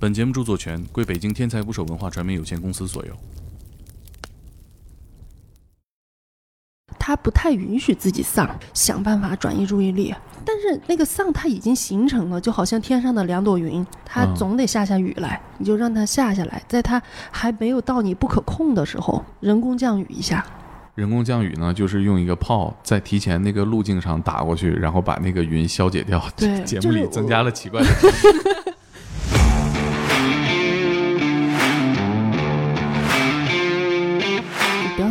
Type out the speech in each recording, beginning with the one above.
本节目著作权归北京天才捕手文化传媒有限公司所有。他不太允许自己丧，想办法转移注意力。但是那个丧它已经形成了，就好像天上的两朵云，它嗯总得下下雨来，你就让它下下来，在它还没有到你不可控的时候，人工降雨一下。人工降雨呢，就是用一个炮在提前那个路径上打过去，然后把那个云消解掉。对 节目里增加了奇怪的。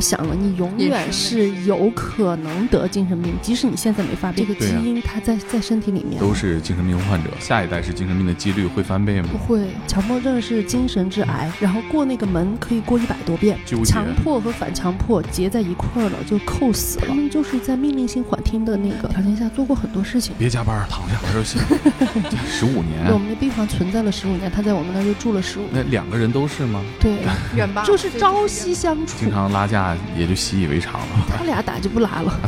想了，你永远是有可能得精神病，即使你现在没发病，这个基因它在在身体里面。都是精神病患者，下一代是精神病的几率会翻倍吗不？会，强迫症是精神致癌，然后过那个门可以过一百多遍强迫和反强迫结在一块儿了，就扣死了。他们就是在命令性缓听的那个条件下做过很多事情。别加班，躺下玩游戏。十五年我，们的病房存在了十五年，他在我们那儿就住了十五年。那两个人都是吗？对，远吧，就是朝夕相处经。常拉架也就习以为常了。他俩打就不拉了。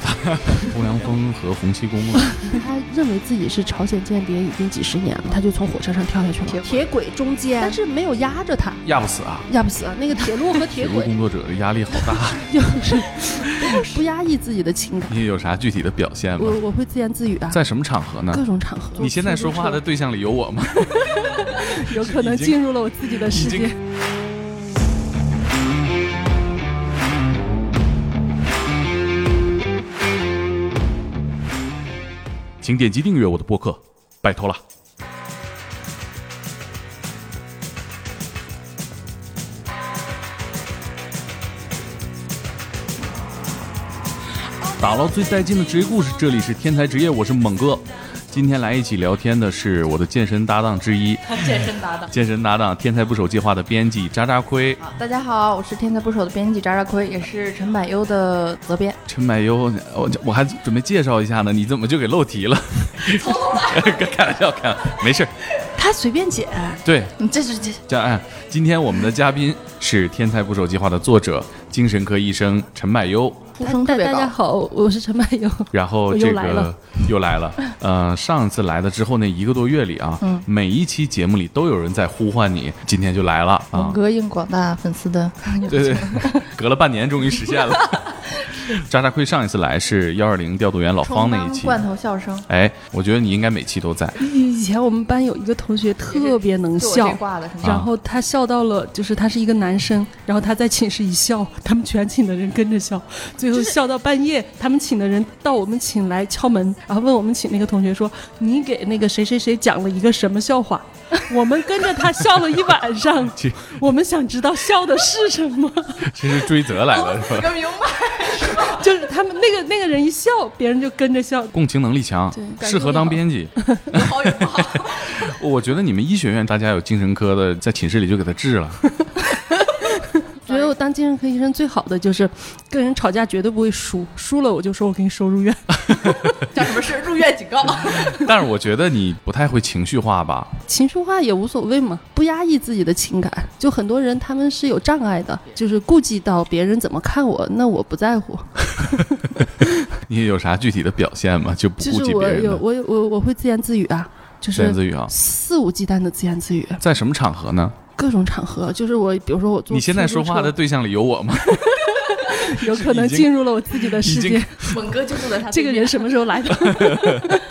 欧阳锋和洪七公了，他认为自己是朝鲜间谍已经几十年了，他就从火车上跳下去了，铁铁轨中间，但是没有压着他，压不死啊！压不死啊。那个铁路和铁铁轨路工作者的压力好大。就是不压抑自己的情感。你有啥具体的表现吗我？我会自言自语啊，在什么场合呢？各种场合。你现在说话的对象里有我吗？有可能进入了我自己的世界。请点击订阅我的播客，拜托了。打捞最带劲的职业故事，这里是天才职业，我是猛哥。今天来一起聊天的是我的健身搭档之一，健身搭档。健身搭档天才捕手计划的编辑渣渣亏。大家好，我是天才捕手的编辑渣渣亏，也是陈柏优的责编。陈柏优，我我还准备介绍一下呢，你怎么就给漏题了？开玩笑，开玩笑，没事儿。他随便剪，对，你这是这这样，哎，今天我们的嘉宾是《天才捕手计划》的作者、精神科医生陈柏优。呼声特别大家。好，我是陈柏友。然后这个又来了呃，上次来了之后那一个多月里啊，嗯每一期节目里都有人在呼唤你，今天就来了啊，猛哥应广大粉丝的 对对，隔了半年终于实现了。渣渣亏上一次来是幺二零调度员老方那一期，罐头笑声，哎，我觉得你应该每期都在，以前我们班有一个同学特别能笑，然后他笑到了，就是他是一个男生，然后他在寝室一笑，他们全寝的人跟着笑，最后笑到半夜，他们请的人到我们寝来敲门，然后问我们寝那个同学说：“你给那个谁谁谁讲了一个什么笑话？” 我们跟着他笑了一晚上，我们想知道笑的是什么，其实追责来了是吧？个明白。就是他们那个那个人一笑，别人就跟着笑。共情能力强，适合当编辑。有好有不好。我觉得你们医学院大家有精神科的，在寝室里就给他治了。觉得我当精神科医生最好的就是跟人吵架绝对不会输，输了我就说我给你收入院。叫什么事？入院警告。但是我觉得你不太会情绪化吧？情绪化也无所谓嘛，不压抑自己的情感。就很多人他们是有障碍的，就是顾及到别人怎么看我，那我不在乎。你有啥具体的表现吗？就不顾及就是我别人的有我有我我会自言自语啊，就自言是自语啊？肆无忌惮的自言自语，在什么场合呢？各种场合，就是我比如说我坐你现在说话的对象里有我吗？有可能进入了我自己的世界。猛哥就坐在他这个人什么时候来的？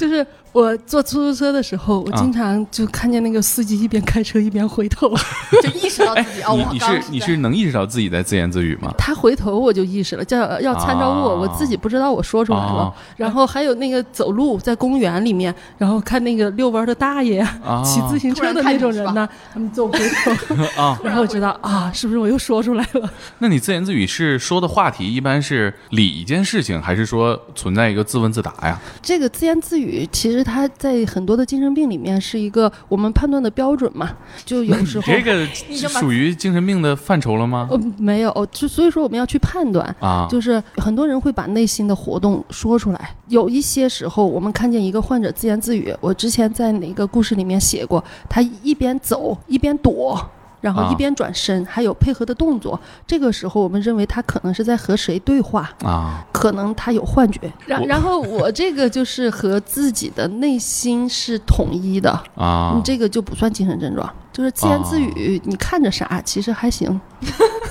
就是我坐出租车的时候，我啊经常就看见那个司机一边开车一边回头，就意识到自己哦，你你是你是能意识到自己在自言自语吗？他回头我就意识了，叫要参照物，啊我自己不知道我说出来了。啊然后还有那个走路在公园里面，然后看那个遛弯的大爷、啊骑自行车的那种人呢，他们走回头，啊，然后我知道啊，是不是我又说出来了？那你自言自语是说的话题一般是理一件事情，还是说存在一个自问自答呀？这个自言自语，其实它在很多的精神病里面是一个我们判断的标准嘛。就有时候这个属于精神病的范畴了吗？呃没有，就所以说我们要去判断。啊，就是很多人会把内心的活动说出来，有一些时候我们看见一个患者自言自语，我之前在哪个故事里面写过，他一边走一边躲。然后啊一边转身，还有配合的动作。这个时候，我们认为他可能是在和谁对话，啊，可能他有幻觉。然然后我这个就是和自己的内心是统一的，啊你，这个就不算精神症状。就是自言自语，你看着傻，其实还行。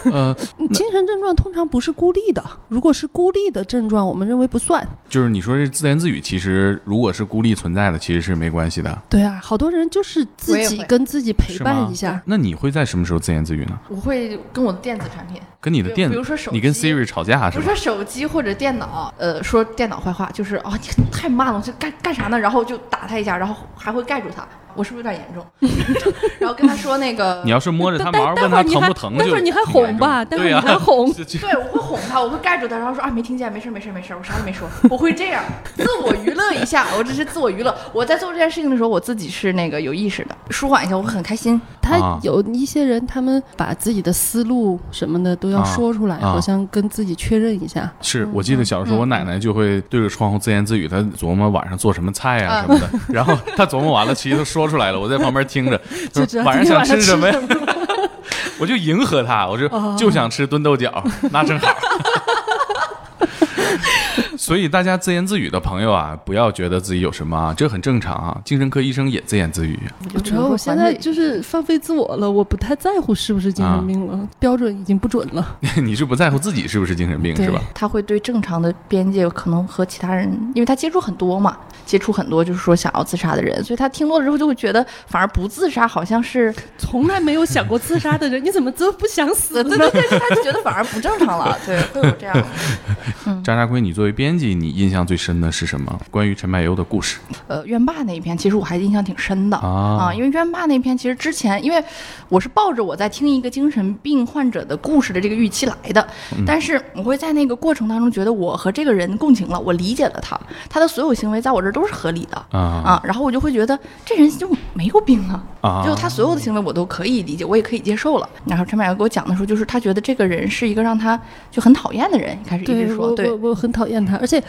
呃，精神症状通常不是孤立的，如果是孤立的症状，我们认为不算。就是你说这自言自语，其实如果是孤立存在的，其实是没关系的，对啊，好多人就是自己跟自己陪伴一下。那你会在什么时候自言自语呢？我会跟我的电子产品，跟你的电比如说手机你跟 Siri 吵架是吧比如说？手机或者电脑，呃，说电脑坏话，就是哦，你太慢了，这干干啥呢？然后就打他一下，然后还会盖住他，我是不是有点严重？然后跟他说那个，你要是摸着他毛，待待问他会儿你疼不疼，就待会儿你还哄吧，待会儿重对呀你还哄。对，我会哄他，我会盖住他，然后说啊，没听见，没事没事没事，我啥也没说，我会这样自我娱乐一下，我只是自我娱乐。我在做这件事情的时候，我自己是那个有意识的，舒缓一下，我会很开心。他啊。有一些人，他们把自己的思路什么的都要啊说出来，啊。好像跟自己确认一下。是我记得小时候，我奶奶就会对着窗户自言自语，她琢磨晚上做什么菜、啊。什么的，然后她琢磨完了，其实她说出来了，我在旁边听着，就晚上想吃什么呀？我就迎合他，我就哦就想吃炖豆角，那正好。所以大家自言自语的朋友啊，不要觉得自己有什么啊，这很正常啊。精神科医生也自言自语，我觉得我现在就是放飞自我了，我不太在乎是不是精神病了，标准已经不准了。你是不在乎自己是不是精神病是吧？他会对正常的边界可能和其他人，因为他接触很多嘛，接触很多就是说想要自杀的人，所以他听多了之后就会觉得，反而不自杀好像是，从来没有想过自杀的人，你怎么这不想死呢？对对对，他就觉得反而不正常了，对，会有这样。渣渣龟，你作为编辑，你印象最深的是什么？关于陈柏优的故事。呃，冤霸那一篇，其实我还印象挺深的。啊。因为冤霸那篇其实之前，因为我是抱着我在听一个精神病患者的故事的这个预期来的，但是我会在那个过程当中觉得我和这个人共情了，我理解了他，他的所有行为在我这儿都是合理的。啊。啊，然后我就会觉得这人就没有病啊，啊。就他所有的行为我都可以理解，我也可以接受了。然后陈柏优给我讲的时候，就是他觉得这个人是一个让他就很讨厌的人，一开始一直说对。我我很讨厌他，而且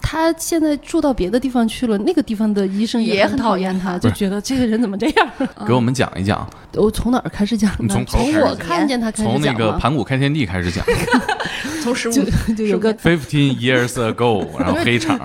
他现在住到别的地方去了，那个地方的医生也很讨讨厌他，厌他就觉得这个人怎么这样？给我们讲一讲，我从哪儿开始讲呢？从从我看见他开始从那个盘古开天地开始讲 从十五就就有个，Fifteen years ago，然后黑场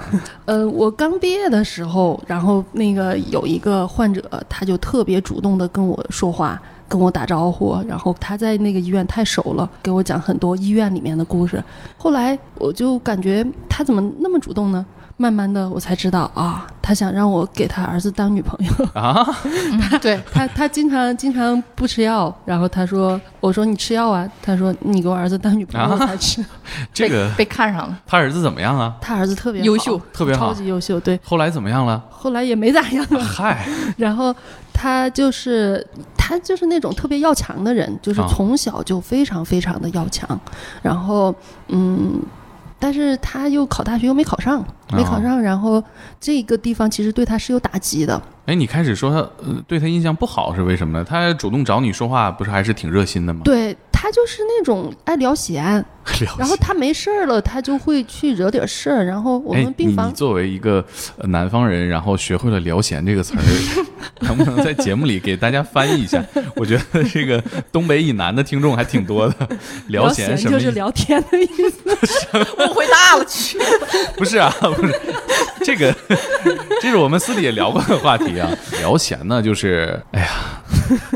呃，我刚毕业的时候，然后那个有一个患者，他就特别主动的跟我说话，跟我打招呼，然后他在那个医院太熟了，给我讲很多医院里面的故事。后来我就感觉他怎么那么主动呢？慢慢的我才知道啊，他想让我给他儿子当女朋友。啊，嗯对，他他经常经常不吃药，然后他说，我说你吃药啊，他说你给我儿子当女朋友啊才吃。这个被被看上了，他儿子怎么样啊？他儿子特别好优秀，特别好超级优秀。对，后来怎么样了？后来也没咋样啊。嗨，然后他就是他就是那种特别要强的人，就是啊从小就非常非常的要强，然后嗯。但是他又考大学又没考上，没考上，然后这个地方其实对他是有打击的。哎，你开始说他呃对他印象不好是为什么呢？他主动找你说话，不是还是挺热心的吗？对他就是那种爱聊闲，了 然后他没事儿了，他就会去惹点事儿，然后我哎们病房你你作为一个呃南方人，然后学会了“聊闲”这个词儿，能不能在节目里给大家翻译一下？我觉得这个东北以南的听众还挺多的。聊闲什么意思？就是聊天的意思。误会大了去。不是啊，不是这个，这是我们私底下聊过的话题啊。聊闲呢，就是哎呀，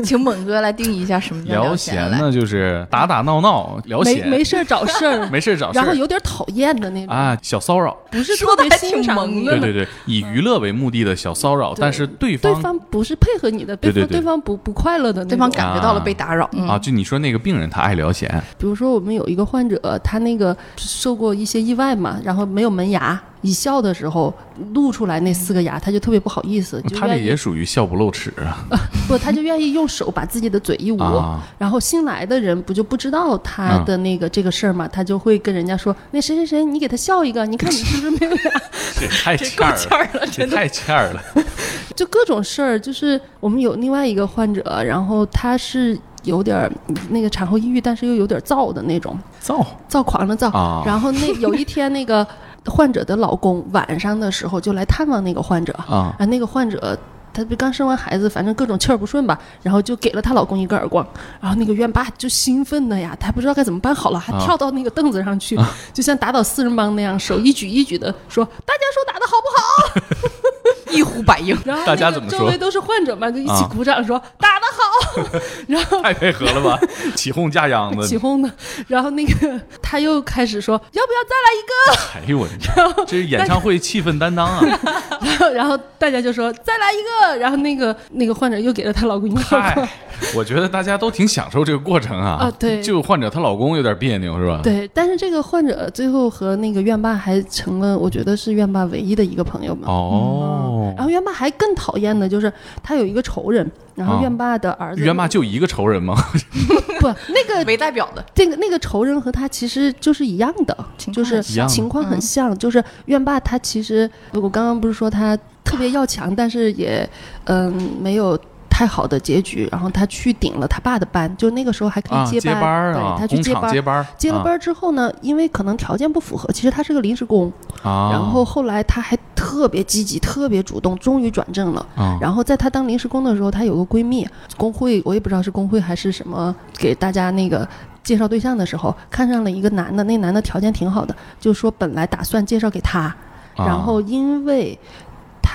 请猛哥来定义一下什么叫聊闲呢，就是打打闹闹，聊闲，没事儿找事儿，没事儿找事儿然后有点讨厌的那种，啊，小骚扰。不是说特别得还挺欣赏的萌的对对对，以娱乐为目的的小骚扰，但是对方对方方不是配合你的，对对对对方对方不不快乐的那种。对方感觉到了被打扰，嗯啊，就你说那个病人他爱聊闲，比如说我们有一个患者，他那个受过一些意外嘛，然后没有门牙，一笑的时候露出来那四个牙，他就特别不好意思，就他这也属于笑不露齿啊 不，他就愿意用手把自己的嘴一捂。啊然后新来的人不就不知道他的那个这个事儿嘛，他就会跟人家说：“那谁谁谁，你给他笑一个，你看你是不是没有牙 这太欠儿了，这太欠儿了。？”就各种事儿，就是我们有另外一个患者，然后他是有点儿那个产后抑郁，但是又有点躁的那种，躁躁狂的躁。啊然后那有一天，那个患者的老公晚上的时候就来探望那个患者，啊。啊，那个患者她不刚生完孩子，反正各种气儿不顺吧，然后就给了她老公一个耳光，然后那个院霸就兴奋的呀，他不知道该怎么办好了，还啊。跳到那个凳子上去，就像打倒四人帮那样，手一举一举的说：“大家说打的好不好 一呼百应。？”然后大家怎么说周围都是患者嘛，就一起啊鼓掌说：“打得好。”然后太配合了吧，起哄架秧子。起哄的，然后那个他又开始说要不要再来一个哎呦我的天，这是演唱会气氛担当啊！然后，然后大家就说再来一个，然后那个那个患者又给了她老公一个嗨，我觉得大家都挺享受这个过程啊。啊对就患者她老公有点别扭是吧？，对，但是这个患者最后和那个院霸还成了，我觉得是院霸唯一的一个朋友嘛。哦然，后院爸还更讨厌的就是他有一个仇人，然后哦院爸的儿子，院爸就一个仇人吗？不那个 没代表的，这个那个仇人和他其实就是一样的，就是情况很像，就是院爸他其实我刚刚不是说他特别要强，但是也嗯没有。太好的结局，然后他去顶了他爸的班，就那个时候还可以啊，接接班儿对他去接班，厂接班儿，接了班儿之后呢，因为可能条件不符合，其实他是个临时工，啊，然后后来他还特别积极、特别主动，终于转正了。啊，然后在他当临时工的时候，她有个闺蜜，工会我也不知道是工会还是什么，给大家那个介绍对象的时候，看上了一个男的，那男的条件挺好的，就说本来打算介绍给他，啊然后因为。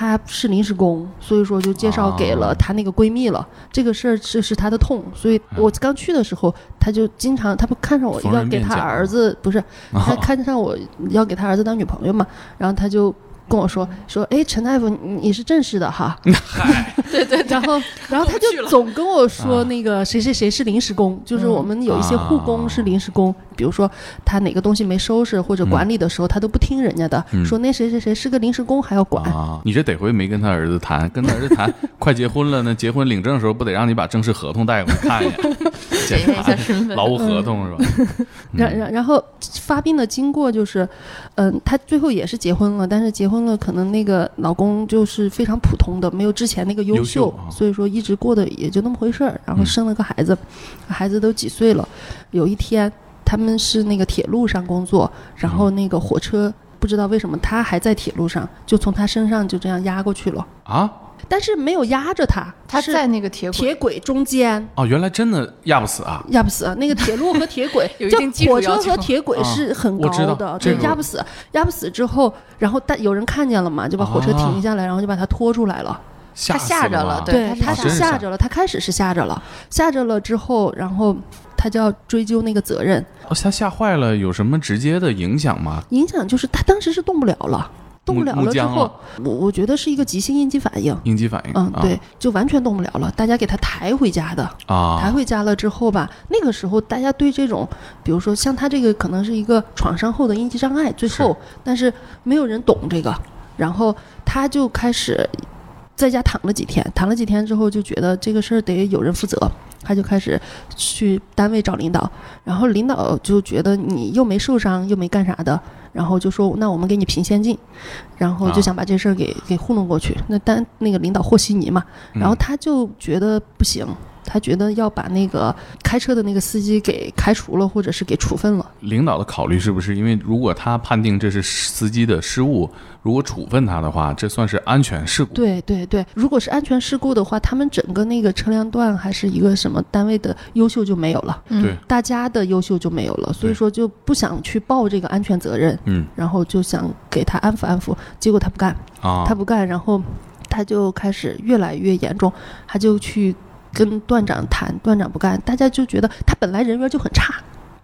她是临时工，所以说就介绍给了啊。她那个闺蜜了。这个事儿是是她的痛，所以我刚去的时候，她就经常，她不看上我要给她儿子，不是，她看上我要给她儿子当女朋友嘛，然后她就跟我说说，哎，陈大夫，你你是正式的哈，对对然后，然后他过不去了。就总跟我说啊。那个谁谁谁是临时工，就是我们有一些护工是临时工，比如说他哪个东西没收拾或者管理的时候，他都不听人家的，嗯说那谁谁谁是个临时工还要管。啊，你这得亏没跟他儿子谈，跟他儿子谈，快结婚了呢，结婚领证的时候不得让你把正式合同带过来看一眼，检查一下身份。劳务合同是吧？然 然然后发病的经过就是，嗯，他最后也是结婚了，但是结婚了可能那个老公就是非常普通的，没有之前那个优优秀啊所以说一直过得也就那么回事儿。然后嗯生了个孩子，孩子都几岁了，有一天他们是那个铁路上工作，然后那个火车。不知道为什么他还在铁路上，就从他身上就这样压过去了，啊，但是没有压着他，他是他在那个铁轨，铁轨中间，哦，原来真的压不死啊！压不死。那个铁路和铁轨就 有一定火车和铁轨啊是很我知道高的，这个对，压不死。压不死之后，然后但有人看见了嘛，就把火车停下来，然后就把他拖出来了。吓死吓着了对他是吓着了，他开始是吓着了，吓着了之后，然后他就要追究那个责任，哦他吓坏了，有什么直接的影响吗？影响就是他当时是动不了了。动不了了之后我我觉得是一个急性应激反应，应激反应？嗯，啊对，就完全动不了了。大家给他抬回家的，抬啊，回家了之后吧，那个时候大家对这种，比如说像他这个可能是一个创伤后的应激障碍，最后但是没有人懂这个，然后他就开始在家躺了几天，躺了几天之后就觉得这个事儿得有人负责，他就开始去单位找领导，然后领导就觉得你又没受伤又没干啥的。然后就说，那我们给你评先进，然后就想把这事儿给给糊弄过去。那单那个领导和稀泥嘛，然后嗯他就觉得不行，他觉得要把那个开车的那个司机给开除了，或者是给处分了。领导的考虑是不是因为如果他判定这是司机的失误，如果处分他的话，这算是安全事故？对对对，如果是安全事故的话，他们整个那个车辆段还是一个什么单位的优秀就没有了，嗯。对，大家的优秀就没有了，所以说就不想去报这个安全责任，嗯然后就想给他安抚安抚，结果他不干，啊，他不干，然后他就开始越来越严重，他就去。跟段长谈，段长不干，大家就觉得他本来人缘就很差，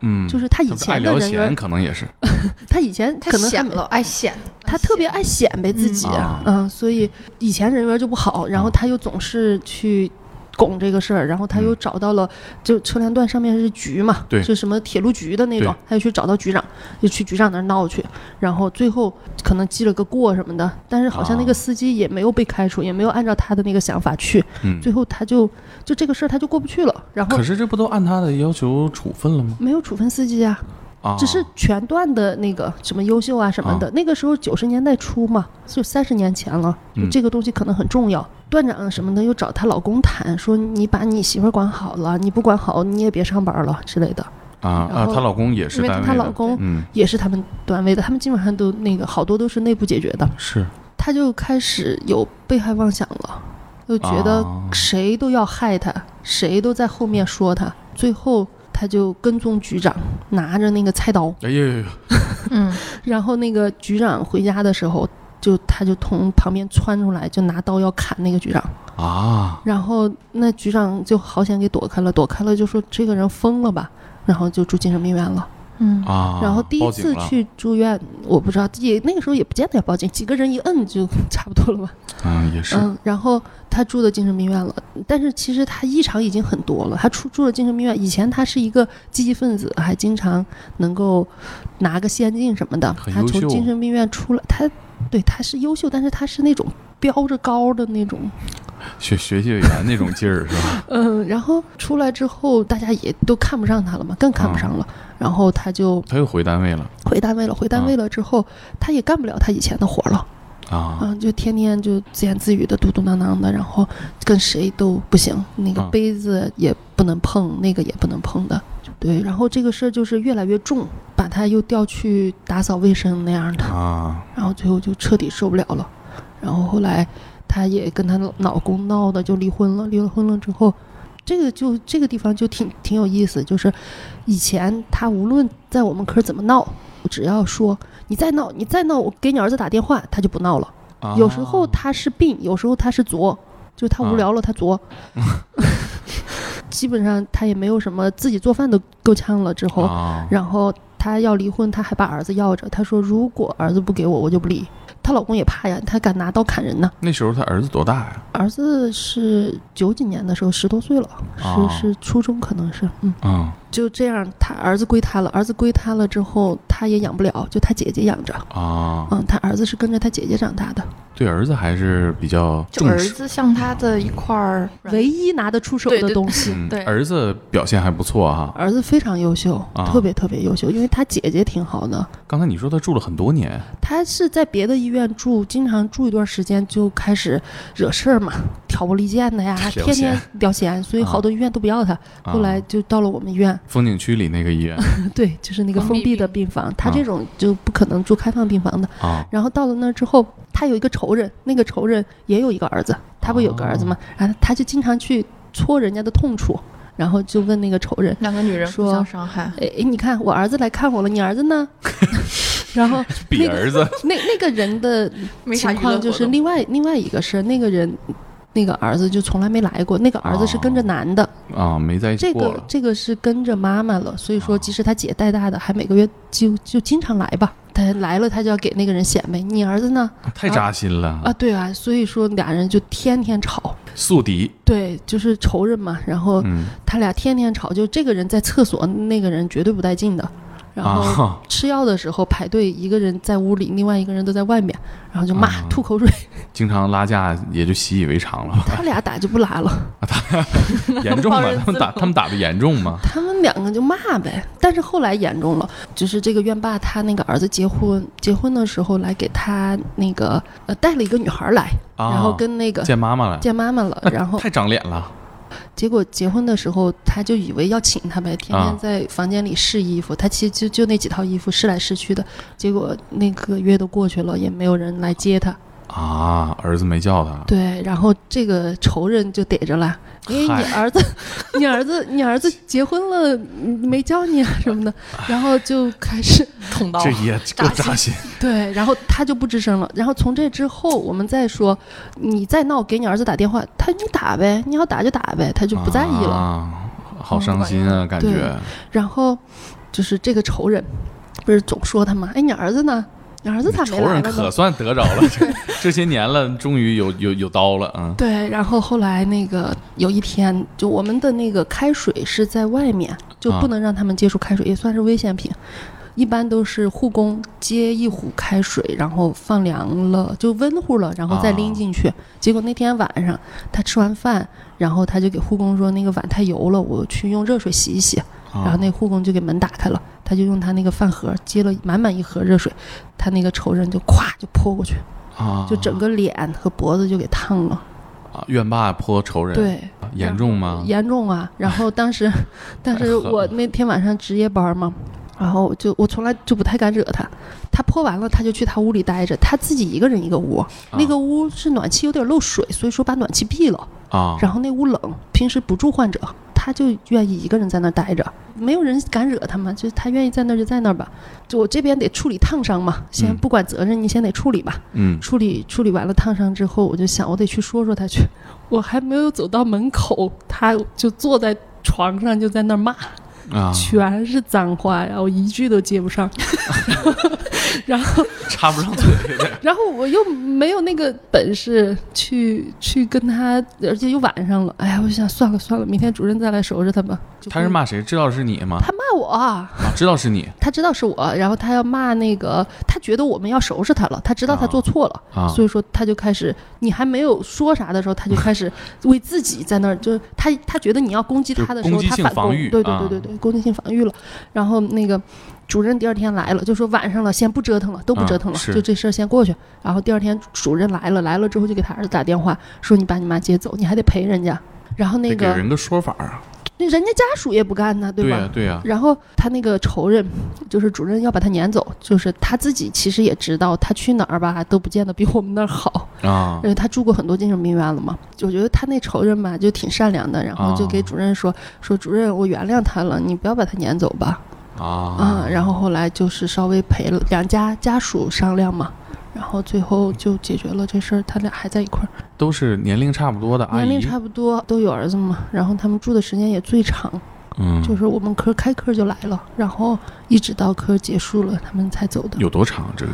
嗯，就是他以前的，人缘，可能也是 他以前他可能显了，爱显，他特别爱显摆自己，嗯嗯所以以前人缘就不好，然后啊他又总是去拱这个事儿，然后他又找到了，就车辆段上面是局嘛，对是什么铁路局的那种，他就去找到局长，就去局长那儿闹去，然后最后可能记了个过什么的，但是好像那啊个司机也没有被开除，也没有按照他的那个想法去，嗯。最后他就就这个事儿他就过不去了，然后可是这不都按他的要求处分了吗？没有处分司机啊，啊，只是全段的那个什么优秀啊什么的，那个时候九十年代初嘛，就三十年前了，这个东西可能很重要。段长什么的又找她老公谈，说你把你媳妇儿管好了，你不管好你也别上班了之类的。啊啊，她老公也是因为她老公嗯也是他们单位的，他们基本上都那个好多都是内部解决的。是他就开始有被害妄想了，就觉得啊谁都要害他，谁都在后面说他，最后他就跟踪局长，拿着那个菜刀。哎呀呀呀，嗯，然后那个局长回家的时候，就他就从旁边窜出来，就拿刀要砍那个局长，啊，然后那局长就好险给躲开了，躲开了就说这个人疯了吧，然后就住精神病院了。嗯啊，然后第一次去住院，我不知道也那个时候也不见得要报警，几个人一摁就差不多了吧。嗯，也是，嗯，然后他住的精神病院了，但是其实他异常已经很多了。他出住了精神病院，以前他是一个积极分子，还经常能够拿个先进什么的。他从精神病院出来，他对他是优秀，但是他是那种标着高的那种。学学习委员那种劲儿是吧？嗯，然后出来之后，大家也都看不上他了嘛，更看不上了。然后他就他又回单位了回单位了，回单位了之后，他也干不了他以前的活了。啊，嗯，就天天就自言自语的、嘟嘟囔囔的，然后跟谁都不行，那个啊杯子也不能碰，那个也不能碰的。对，然后这个事儿就是越来越重，把他又调去打扫卫生那样的，啊，然后最后就彻底受不了了。然后后来她也跟她老公闹的就离婚了，离了婚了之后，这个就这个地方就挺挺有意思，就是以前她无论在我们科怎么闹，只要说你再闹，你再闹，我给你儿子打电话，她就不闹了。啊有时候她是病，有时候她是作，就她无聊了她作。基本上他也没有什么自己做饭都够呛了之后，啊，然后她要离婚，她还把儿子要着。她说如果儿子不给我，我就不离。她老公也怕呀，他敢拿刀砍人呢。那时候她儿子多大呀？儿子是九几年的时候，十多岁了，哦是是初中可能是，嗯，嗯就这样，他儿子归他了。儿子归他了之后，他也养不了，就他姐姐养着。啊，嗯，他儿子是跟着他姐姐长大的，对儿子还是比较就儿重视。子像他的一块儿唯一拿得出手的东西。嗯对儿子表现还不错哈。儿子非常优秀，啊特别特别优秀，因为他姐姐挺好的。刚才你说他住了很多年，他是在别的医院住，经常住一段时间就开始惹事儿嘛，挑拨离间的呀，天天闲聊闲，所以好多医院都不要他。啊后来就到了我们医院，风景区里那个医院 对，就是那个封闭的病病房，他啊这种就不可能住开放病房的。啊然后到了那儿之后，他有一个仇人，那个仇人也有一个儿子，他不有个儿子吗？啊然后他就经常去戳人家的痛处，然后就问那个仇人。两个女人互说相伤害。哎，哎你看我儿子来看我了，你儿子呢？然后比那个儿子那那个人的情况就是另外另外一个是那个人，那个儿子就从来没来过，那个儿子是跟着哦。男的，啊没在一起这个这个是跟着妈妈了，所以说哦即使他姐带大的，还每个月就就经常来吧。他来了，他就要给那个人显摆，你儿子呢？太扎心了。啊，对啊，所以说俩人就天天吵，宿敌，对，就是仇人嘛。然后嗯。他俩天天吵，就这个人在厕所，那个人绝对不带劲的。然后啊 吃药的时候排队，一个人在屋里，另外一个人都在外面，然后就骂、啊吐口水。经常拉架也就习以为常了？他俩打就不拉了，严重吗？他们打他们打的严重吗？他们两个就骂呗。但是后来严重了，就是这个院霸他那个儿子结婚，结婚的时候来给他那个呃带了一个女孩来，啊，然后跟那个见妈妈了，见妈妈了，然后太长脸了结果结婚的时候，他就以为要请他呗，天啊天在房间里试衣服。他其实就就那几套衣服试来试去的，结果那个月都过去了，也没有人来接他。啊！儿子没叫他，对，然后这个仇人就逮着了，因为你儿子，你儿子，你儿子结婚了，嗯没叫你啊什么的，然后就开始捅刀这也够扎扎心 对，然后他就不吱声了。然后从这之后，我们再说，你再闹，给你儿子打电话，他你打呗，你要打就打呗，他就不在意了。啊，好伤心啊，感觉然后就是这个仇人，不是总说他吗？哎，你儿子呢？你儿子咋没仇人可？算得着了，这这些年了，终于有有有刀了啊！对，然后后来那个有一天，就我们的那个开水是在外面，就啊不能让他们接触开水，也算是危险品。一般都是护工接一壶开水，然后放凉了就温乎了，然后再拎进去。结果那天晚上他吃完饭，然后他就给护工说那个碗太油了，我去用热水洗一洗。然后啊那护工就给门打开了，他就用他那个饭盒接了满满一盒热水，他那个仇人就咵就泼过去，啊，就整个脸和脖子就给烫了。啊院霸泼仇人，对，严重吗？严重啊！然后当时，但是我那天晚上值夜班嘛，然后就我从来就不太敢惹他。他泼完了，他就去他屋里待着，他自己一个人一个屋，那个屋是暖气有点漏水，所以说把暖气闭了。啊，然后那屋冷，平时不住患者，他他就愿意一个人在那儿待着，没有人敢惹他嘛，就是他愿意在那儿就在那儿吧。就我这边得处理烫伤嘛，先嗯不管责任，你先得处理吧。嗯处理处理完了烫伤之后，我就想我得去说说他去。我还没有走到门口，他就坐在床上就在那儿骂，啊，全是脏话呀，我一句都接不上。然后，插不上嘴。然后我又没有那个本事去去跟他，而且又晚上了。哎呀，我想算了算了，明天主任再来收拾他吧。就他是骂谁？知道是你吗？他骂我，啊，知道是你他知道是我，然后他要骂那个，他觉得我们要收拾他了，他知道他做错了，啊所以说他就开始，你还没有说啥的时候，他就开始为自己在那儿，就是他他觉得你要攻击他的时候，就攻击性他反攻，防御对对啊对对对，攻击性防御了。然后那个主任第二天来了，就说晚上了，先不折腾了，都不啊折腾了，是就这事儿先过去。然后第二天主任来了，来了之后就给他儿子打电话，说你把你妈接走，你还得陪人家。然后那个给人个说法啊。那人家家属也不干呢，吧？对呀对呀，然后他那个仇人，就是主任要把他撵走，就是他自己其实也知道，他去哪儿吧都不见得比我们那儿好，啊 因为他住过很多精神病院了嘛。我觉得他那仇人吧就挺善良的，然后就给啊主任说、说主任，我原谅他了，你不要把他撵走吧。啊啊，然后后来就是稍微赔了两家家属商量嘛。然后最后就解决了这事儿，他俩还在一块儿，都是年龄差不多的阿姨，年龄差不多，都有儿子嘛。然后他们住的时间也最长，嗯，就是我们科开科就来了，然后一直到科结束了，他们才走的。有多长？这个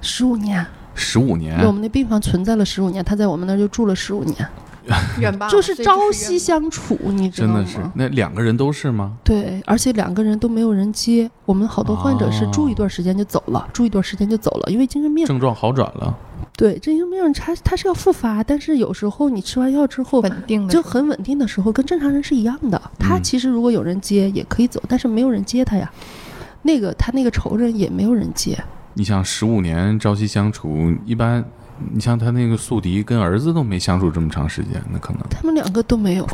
十五年，十五年，我们那病房存在了十五年，他在我们那儿就住了十五年，远吧，就是朝夕相处，你知道吗？真的是。那两个人都是吗？对，而且两个人都没有人接，我们好多患者是住一哦段时间就走了，住一段时间就走了，因为精神病，症状好转了，对精神病他他是要复发，但是有时候你吃完药之后。稳定的，就很稳定的时候，跟正常人是一样的。他嗯其实如果有人接也可以走，但是没有人接他呀。那个他那个仇人也没有人接，你想十五年朝夕相处，一般你像他那个宿敌跟儿子都没相处这么长时间，那可能他们两个都没有。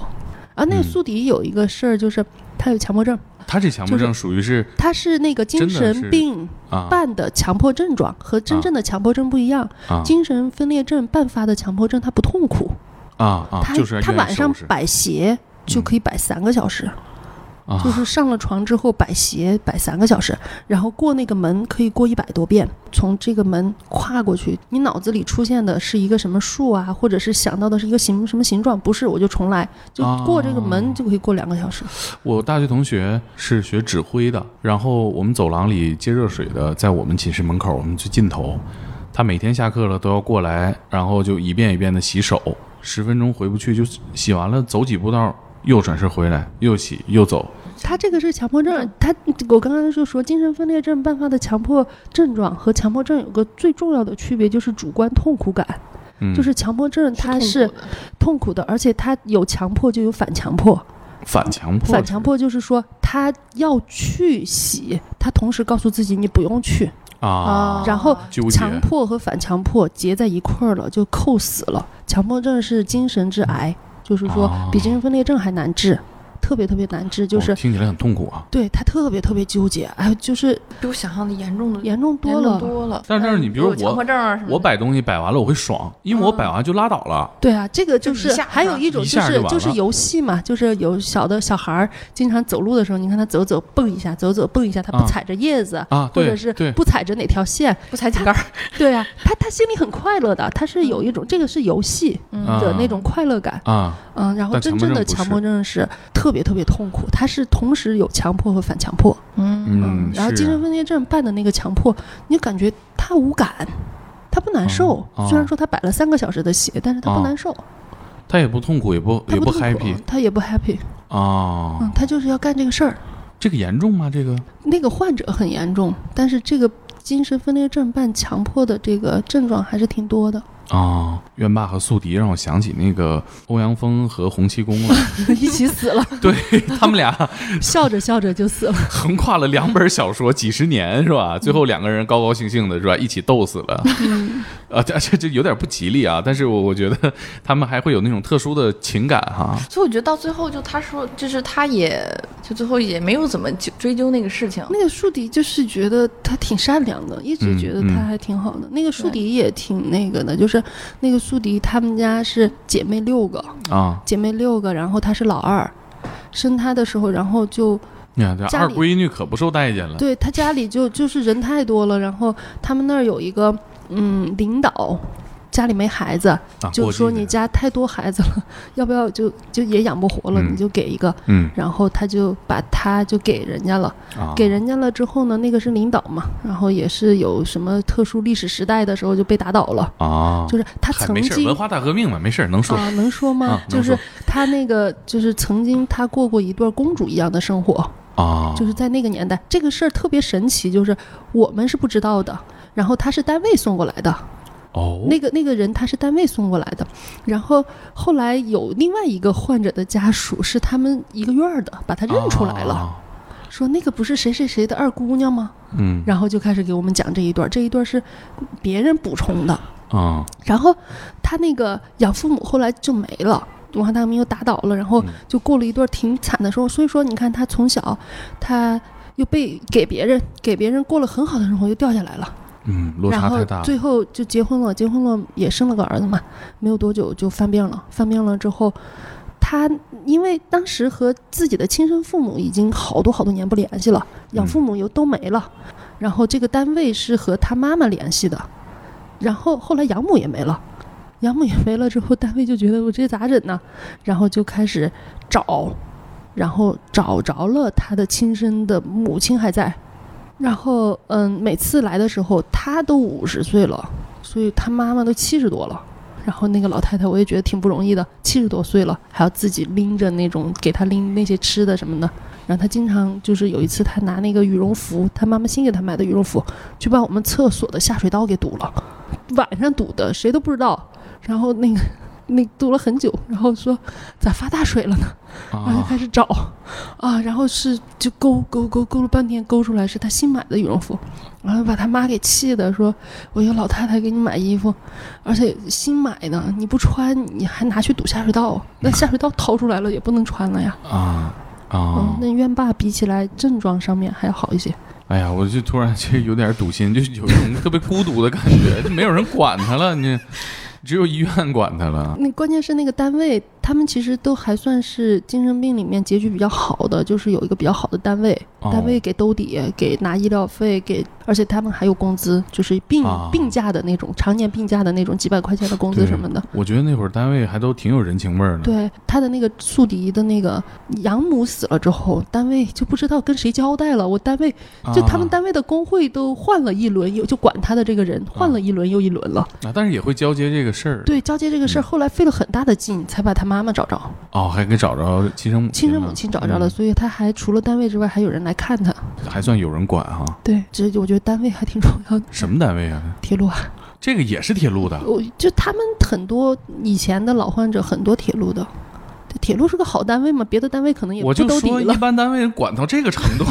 啊，那宿敌有一个事儿，就是他有强迫症，他这强迫症属于是他是那个精神病啊伴的强迫症状，和真正的强迫症不一样。啊精神分裂症伴发的强迫症，他不痛苦，啊啊，他就是他晚上摆鞋就可以摆三个小时，啊，就是上了床之后摆鞋摆三个小时，然后过那个门可以过一百多遍，从这个门跨过去，你脑子里出现的是一个什么树啊，或者是想到的是一个形什么形状，不是我就重来，就过这个门哦就可以过两个小时。我大学同学是学指挥的，然后我们走廊里接热水的，在我们寝室门口，我们最尽头，他每天下课了都要过来，然后就一遍一遍的洗手，十分钟回不去，就洗完了走几步道又转身回来，又洗又走，他这个是强迫症，他我刚刚就说精神分裂症伴发的强迫症状和强迫症有个最重要的区别，就是主观痛苦感。嗯，就是强迫症，它是痛苦的痛苦的，而且它有强迫就有反强迫。反强迫，反强迫就是说，他要去洗，他同时告诉自己你不用去。啊，然后强迫和反强迫结在一块儿了，就扣死了。强迫症是精神之癌，就是说哦比精神分裂症还难治，特别特别难治，就是。哦听起来很痛苦啊。对他特别特别纠结，哎，就是比我想象的严重的严重多了。多了。但是你比如有强我迫症啊什么，我摆东西摆完了我会爽，因为我摆完就拉倒了。对啊，这个就就是还有一种就是就是游戏嘛，就是有小的小孩儿经常走路的时候，你看他走走蹦一下，走走蹦一下，他不啊踩着叶子，啊，对或者是不踩着哪条线，不踩井盖儿，对啊，他他心里很快乐的，他是有一种这个是游戏嗯的那种快乐感，啊，嗯，然后真正的强迫症是特别特别痛苦，他是同时有强迫和反强迫，嗯嗯，然后精神分裂症伴的那个强迫，你就感觉他无感。他不难受，哦虽然说他摆了三个小时的鞋，但是他不哦难受，他也不痛苦，也不也他不 happy 他也不 happy，啊。嗯，他就是要干这个事儿。这个严重吗？这个那个患者很严重，但是这个精神分裂症伴强迫的这个症状还是挺多的，啊，冤霸和宿敌让我想起那个欧阳锋和洪七公了。一起死了，对他们俩 笑着笑着就死了。横跨了两本小说几十年，是吧？最后两个人高高兴兴的，是吧？一起斗死了。嗯，啊，这这这有点不吉利啊。但是我我觉得他们还会有那种特殊的情感哈。所以我觉得到最后，就他说，就是他也就最后也没有怎么追追究那个事情。那个宿敌就是觉得他挺善良的，一直嗯觉得他还挺好的。那个宿敌也挺那个的，就是那个宿敌他们家是姐妹六个，啊姐妹六个，然后她是老二，生她的时候，然后就你看这二闺女可不受待见了。对他家里就就是人太多了，然后他们那儿有一个嗯领导，家里没孩子，啊，就说你家太多孩子了，要不要就就也养不活了，嗯。你就给一个。嗯。然后他就把他就给人家了，啊，给人家了之后呢，那个是领导嘛，然后也是有什么特殊历史时代的时候就被打倒了，啊，就是他曾经文化大革命嘛，没事，能说。啊，能说吗？就是他那个就是曾经他过过一段公主一样的生活，啊，就是在那个年代，这个事儿特别神奇，就是我们是不知道的。然后他是单位送过来的，哦，那个那个人他是单位送过来的。然后后来有另外一个患者的家属是他们一个院儿的，把他认出来了，啊说那个不是谁谁谁的二姑娘吗？嗯然后就开始给我们讲这一段，这一段是别人补充的。啊然后他那个养父母后来就没了，文化大革命又打倒了，然后嗯就过了一段挺惨的生活。所以说，你看他从小，他又被给别人给别人过了很好的生活，又掉下来了。嗯，落然后差太大了。最后就结婚了，结婚了也生了个儿子嘛，没有多久就犯病了。犯病了之后，他因为当时和自己的亲生父母已经好多好多年不联系了，养父母又都没了，然后这个单位是和他妈妈联系的，然后后来养母也没了。养母也没了之后，单位就觉得我这咋整呢？然后就开始找，然后找着了他的亲生的母亲还在，然后嗯，每次来的时候他都五十岁了，所以他妈妈都七十多了。然后那个老太太我也觉得挺不容易的，七十多岁了还要自己拎着那种给他拎那些吃的什么的。然后他经常就是有一次他拿那个羽绒服，他妈妈新给他买的羽绒服，就把我们厕所的下水道给堵了，晚上堵的谁都不知道。然后那个那堵了很久，然后说咋发大水了呢？然后就啊开始找，啊，然后是就勾勾勾勾了半天，勾出来是他新买的羽绒服，然后把他妈给气的，说我一个老太太给你买衣服，而且新买的，你不穿你还拿去堵下水道，那下水道掏出来了也不能穿了呀。啊嗯啊，！那院坝比起来症状上面还要好一些。哎呀，我就突然就有点堵心，就有一种特别孤独的感觉，就没有人管他了，你只有医院管他了。那关键是那个单位，他们其实都还算是精神病里面结局比较好的，就是有一个比较好的单位，哦单位给兜底，给拿医疗费，给，而且他们还有工资，就是病、啊病假的那种，常年病假的那种几百块钱的工资什么的。我觉得那会儿单位还都挺有人情味儿的。对他的那个宿敌的那个养母死了之后，单位就不知道跟谁交代了。我单位啊，就他们单位的工会都换了一轮，有就管他的这个人换了一轮又一轮了。啊，但是也会交接这个事儿。对交接这个事儿，嗯后来费了很大的劲才把他妈妈找着。哦，还给找着亲生母亲亲生母亲找着了，嗯所以他还除了单位之外，还有人来看他。还算有人管哈。对，这我觉得单位还挺重要的。什么单位啊？铁路啊，这个也是铁路的。我就他们很多以前的老患者，很多铁路的。铁路是个好单位嘛，别的单位可能也不我就说，一。般单位人管到这个程度，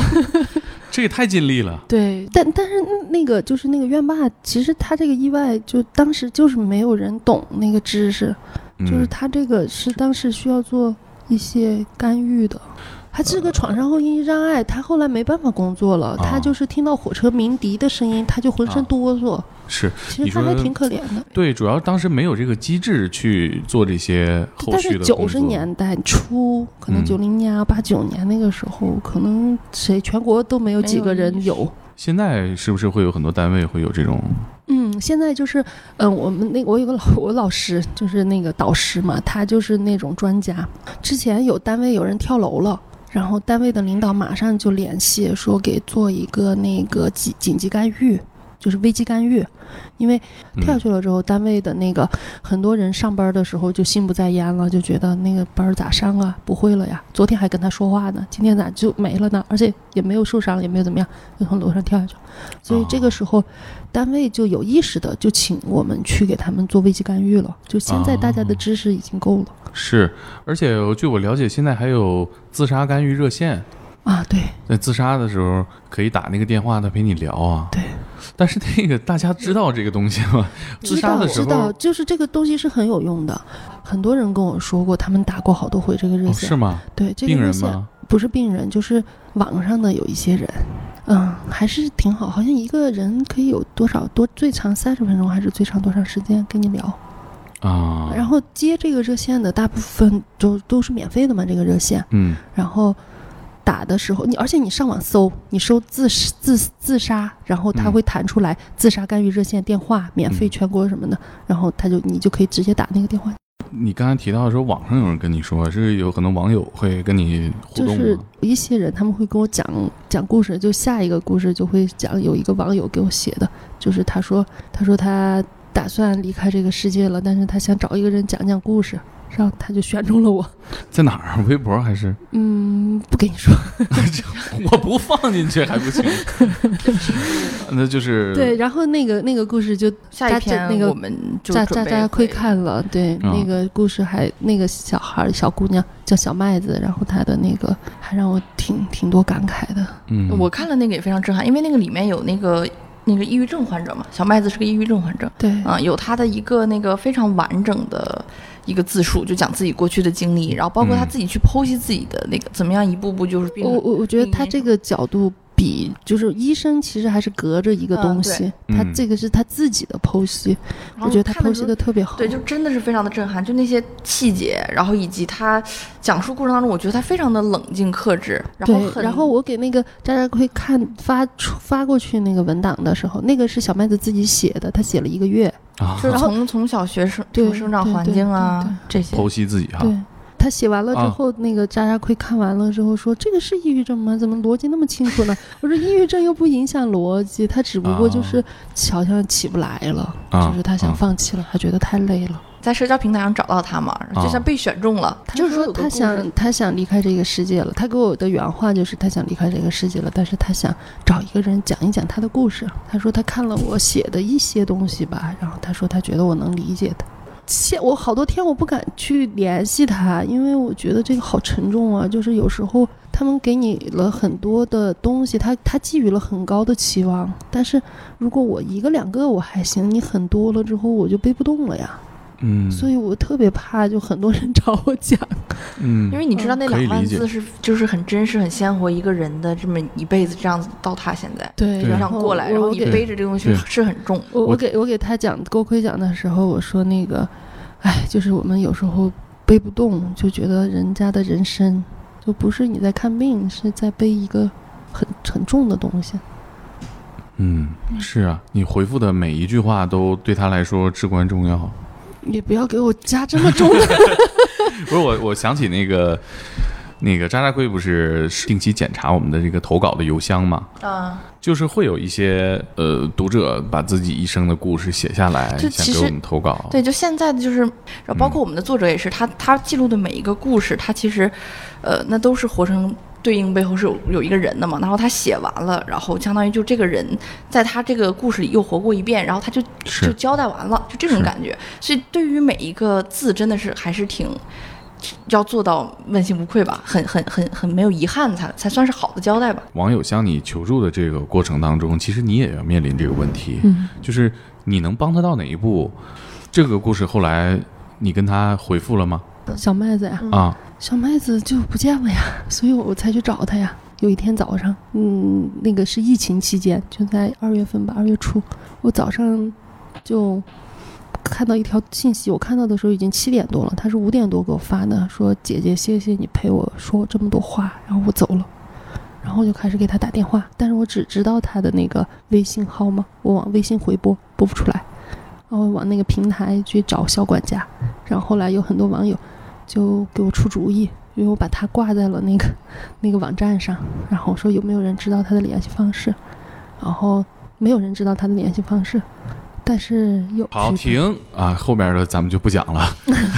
这也太尽力了。对，但但是那个就是那个院坝，其实他这个意外，就当时就是没有人懂那个知识，就是嗯，他这个是当时需要做一些干预的。他这个创伤后应激障碍，他后来没办法工作了，他啊就是听到火车鸣笛的声音，他就浑身啊哆嗦。是其实他还挺可怜的。对，主要当时没有这个机制去做这些后但是续的工九十年代初，可能嗯九零年啊、八九年那个时候，可能谁全国都没有几个人有。现在是不是会有很多单位会有这种？嗯，现在就是，嗯、我们那我有个老我老师，就是那个导师嘛，他就是那种专家。之前有单位有人跳楼了，然后单位的领导马上就联系说给做一个那个紧紧急干预，就是危机干预，因为嗯跳下去了之后，单位的那个很多人上班的时候就心不在焉了，就觉得那个班儿咋上啊？不会了呀，昨天还跟他说话呢，今天咋就没了呢？而且也没有受伤，也没有怎么样，就从楼上跳下去了。所以这个时候，单位就有意识的就请我们去给他们做危机干预了。就现在大家的哦知识已经够了、是，而且据我了解，现在还有自杀干预热线，啊，对在自杀的时候可以打那个电话，他陪你聊啊。对。但是那个大家知道这个东西吗？自知杀的知道，就是这个东西是很有用的。很多人跟我说过，他们打过好多回这个热哦线。是吗？对，这个人吗？不是病人，就是网上的有一些人，嗯，还是挺好。好像一个人可以有多少多最长三十分钟，还是最长多长时间跟你聊？啊，然后接这个热线的大部分都都是免费的嘛，这个热线。嗯然后打的时候，你而且你上网搜，你搜自自自杀，然后它嗯会弹出来自杀干预热线电话，免费嗯全国什么的，然后他就你就可以直接打那个电话。你刚才提到说网上有人跟你说，是有很多网友会跟你互动就是吗？一些人他们会跟我讲讲故事，就下一个故事就会讲有一个网友给我写的，就是他说他说他打算离开这个世界了，但是他想找一个人讲讲故事，然后他就选中了我。在哪儿？微博还是？嗯，不跟你说。我不放进去还不行？那就是对，然后那个那个故事就下一篇那个我们就渣渣渣准备会会看了，对，嗯那个故事还那个小孩儿小姑娘叫小麦子，然后她的那个还让我挺挺多感慨的。嗯，我看了那个也非常震撼，因为那个里面有那个那个抑郁症患者嘛，小麦子是个抑郁症患者，对，啊、有他的一个那个非常完整的一个自述，就讲自己过去的经历，然后包括他嗯自己去剖析自己的那个怎么样一步步就是。我我我觉得他这个角度比就是医生其实还是隔着一个东西，他嗯这个是他自己的剖析，我觉得他剖析的特别好。对，就真的是非常的震撼，就那些细节，然后以及他讲述过程当中，我觉得他非常的冷静克制，然后然后我给那个渣渣辉看发出发过去那个文档的时候，那个是小麦子自己写的，他写了一个月，啊，就是从从小学生对从生长环境啊对这些，剖析自己哈。对他写完了之啊后，那个渣渣奎看完了之后说：“这个是抑郁症吗？怎么逻辑那么清楚呢？”我说：“抑郁症又不影响逻辑，他只不过就是好像起不来了，啊就是他想啊放弃了，他觉得太累了。在社交平台上找到他嘛，就像被选中了，他就是说说他想他想离开这个世界了。他给我的原话就是他想离开这个世界了，但是他想找一个人讲一讲他的故事。他说他看了我写的一些东西吧，然后他说他觉得我能理解他。现我好多天我不敢去联系他，因为我觉得这个好沉重啊。就是有时候他们给你了很多的东西，他他寄予了很高的期望，但是如果我一个两个我还行，你很多了之后我就背不动了呀。嗯，所以我特别怕，就很多人 找我讲。嗯，因为你知道那两万字是就是很真实、很鲜活一个人的这么一辈子这样子到他现在对，对这样过来，然后你我我给背着这个东西是很重。我我我给我给他讲锅盔讲的时候，我说那个，哎，就是我们有时候背不动，就觉得人家的人生就不是你在看病，是在背一个很很重的东西。嗯，是啊，你回复的每一句话都对他来说至关重要。你不要给我加这么重的。不是我，我想起那个那个渣渣龟不是定期检查我们的这个投稿的邮箱吗？啊，就是会有一些呃读者把自己一生的故事写下来，就其实想给我们投稿。对，就现在的就是，包嗯括我们的作者也是，他他记录的每一个故事，他其实，呃，那都是活成对应背后是有有一个人的嘛。然后他写完了，然后相当于就这个人在他这个故事里又活过一遍，然后他就就交代完了，就这种感觉。所以对于每一个字，真的是还是挺。要做到问心无愧吧，很很很很没有遗憾才才算是好的交代吧。网友向你求助的这个过程当中，其实你也要面临这个问题，嗯，就是你能帮他到哪一步？这个故事后来你跟他回复了吗？小麦子呀，啊，小麦子就不见了呀，所以我才去找他呀。有一天早上，嗯，那个是疫情期间，就在二月份吧，二月初，我早上就看到一条信息，我看到的时候已经七点多了，他是五点多给我发的，说姐姐谢谢你陪我说这么多话，然后我走了。然后我就开始给他打电话，但是我只知道他的那个微信号码，我往微信回拨拨不出来，然后往那个平台去找小管家，然后后来有很多网友就给我出主意，因为我把他挂在了那个 那个网站上，然后我说有没有人知道他的联系方式，然后没有人知道他的联系方式，但是有好，停啊，后边的咱们就不讲了，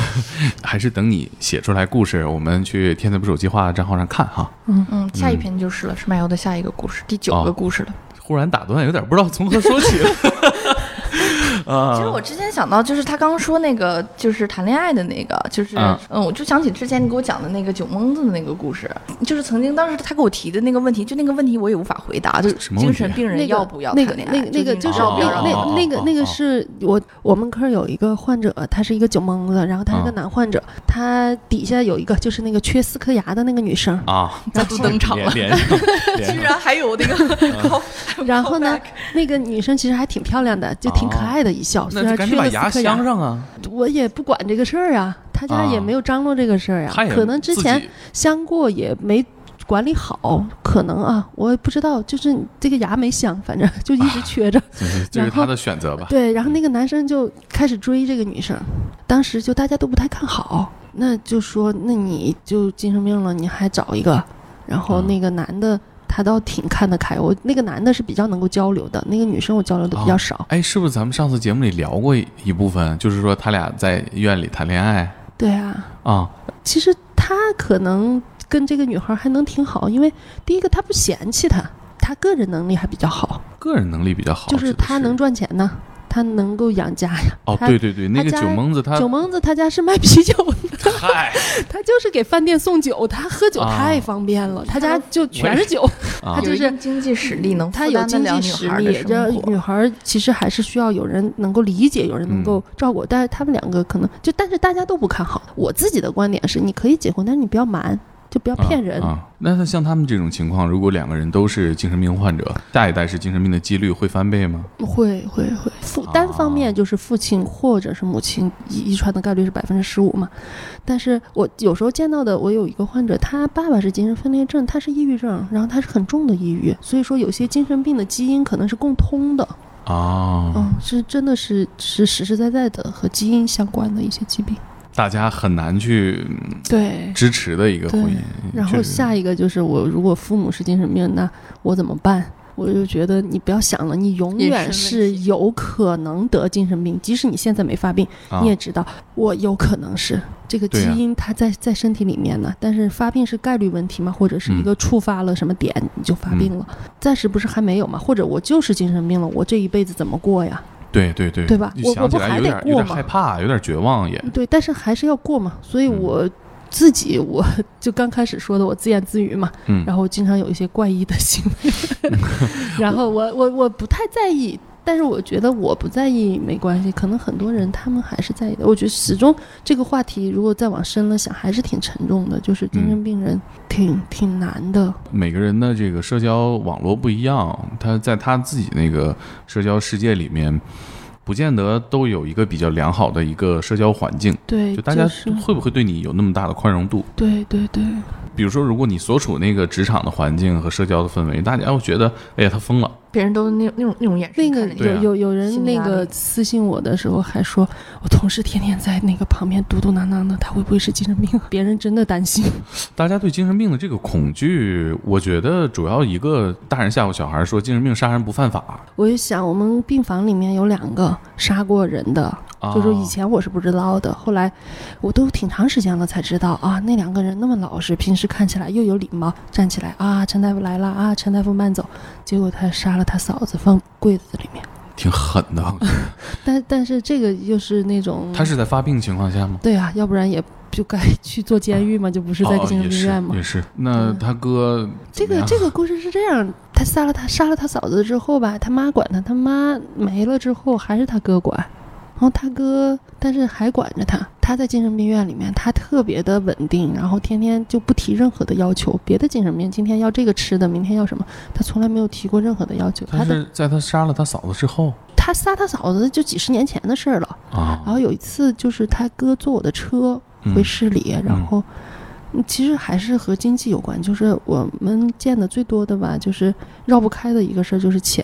还是等你写出来故事，我们去天才不手计划账号上看哈。嗯嗯，下一嗯篇就是了，是漫游的下一个故事，第九哦个故事了。忽然打断，有点不知道从何说起了。啊，其实我之前想到，就是他刚刚说那个，就是谈恋爱的那个，就是嗯嗯，我就想起之前你给我讲的那个酒蒙子的那个故事，就是曾经当时他给我提的那个问题，就那个问题我也无法回答，就是什么精神病人那要不要那个谈恋爱？那个那个就是那哦那那个那个是我我们科有一个患者，他是一个酒蒙子，然后他是个啊男患者，他底下有一个就是那个缺四颗牙的那个女生，啊，再度登场了，居然还有那个，然后呢那个女生其实还挺漂亮的，就挺可爱的的一笑，虽然紧把牙镶上啊！我也不管这个事儿啊，他家也啊没有张罗这个事儿啊可能之前镶过也没管理好，可能啊，我也不知道，就是这个牙没镶，反正就一直缺着。这是他的选择吧？对，然后那个男生就开始追这个女生，当时就大家都不太看好，那就说那你就精神病了，你还找一个，然后啊那个男的。他倒挺看得开，我那个男的是比较能够交流的，那个女生我交流的比较少。哎，是不是咱们上次节目里聊过一部分，就是说他俩在医院里谈恋爱对啊，啊？其实他可能跟这个女孩还能挺好，因为第一个他不嫌弃她，他个人能力还比较好，个人能力比较好，就是他能赚钱呢，他能够养家呀。哦，他对对对，那个家酒蒙子他酒蒙子他家是卖啤酒的，嗨他就是给饭店送酒，他喝酒啊太方便了，他家就全是酒。啊他就是经济实力，能他有经济实力，这。女孩儿其实还是需要有人能够理解，有人能嗯够照顾。但是他们两个可能就，但是大家都不看好。我自己的观点是，你可以结婚，但是你不要瞒，就不要骗人。啊啊那他像他们这种情况，如果两个人都是精神病患者，下一代是精神病的几率会翻倍吗？会会会，父单方啊面就是父亲或者是母亲遗遗传的概率是百分之十五嘛。但是我有时候见到的，我有一个患者，他爸爸是精神分裂症，他是抑郁症，然后他是很重的抑郁，所以说有些精神病的基因可能是共通的。啊，嗯，是真的是是实实在在的和基因相关的一些疾病。大家很难去嗯对。支持的一个婚姻。然后下一个就是我，如果父母是精神病，那我怎么办？我就觉得你不要想了，你永远是有可能得精神病，即使你现在没发病，啊。你也知道我有可能是。这个基因它在在身体里面呢，但是发病是概率问题嘛，或者是一嗯个触发了什么点你就发病了，暂时不是还没有嘛，或者我就是精神病了，我这一辈子怎么过呀？对对对，对吧？我我不还想起来有得过吗点有点害怕，有点绝望也。对，但是还是要过嘛，所以嗯。我自己我就刚开始说的，我自言自语嘛，嗯，然后经常有一些怪异的行为，然后我我我不太在意，但是我觉得我不在意没关系，可能很多人他们还是在意的。我觉得始终这个话题如果再往深了想，还是挺沉重的，就是精神病人挺、挺难的。每个人的这个社交网络不一样，他在他自己那个社交世界里面，不见得都有一个比较良好的一个社交环境。对，就大家会不会对你有那么大的宽容度？对对对比如说，如果你所处那个职场的环境和社交的氛围，大家会觉得，哎呀，他疯了，别人都那种那种那种眼神那个有有有人那个私信我的时候还说，我同事天天在那个旁边嘟嘟囔囔的，他会不会是精神病？别人真的担心。大家对精神病的这个恐惧，我觉得主要一个大人吓唬小孩说精神病杀人不犯法，我就想，我们病房里面有两个杀过人的，啊、就是以前我是不知道的，后来我都挺长时间了才知道啊，那两个人那么老实，平时看起来又有礼貌，站起来啊，陈大夫来了啊，陈大夫慢走，结果他杀了他嫂子，放柜子里面。挺狠的。但但是这个又是那种，他是在发病情况下吗？对啊，要不然也就该 去做监狱嘛，就不是在哦精神病院嘛。也是也是。那他哥这个这个故事是这样，他杀了他杀了他嫂子之后吧，他妈管他，他妈没了之后还是他哥管，然后他哥但是还管着他，他在精神病院里面，他特别的稳定，然后天天就不提任何的要求，别的精神病今天要这个吃的，明天要什么，他从来没有提过任何的要求。他是在他杀了他嫂子之后他杀他嫂子就几十年前的事儿了，啊然，后有一次就是他哥坐我的车嗯回市里，然后。嗯其实还是和经济有关，就是我们见的最多的吧，就是绕不开的一个事儿就是钱。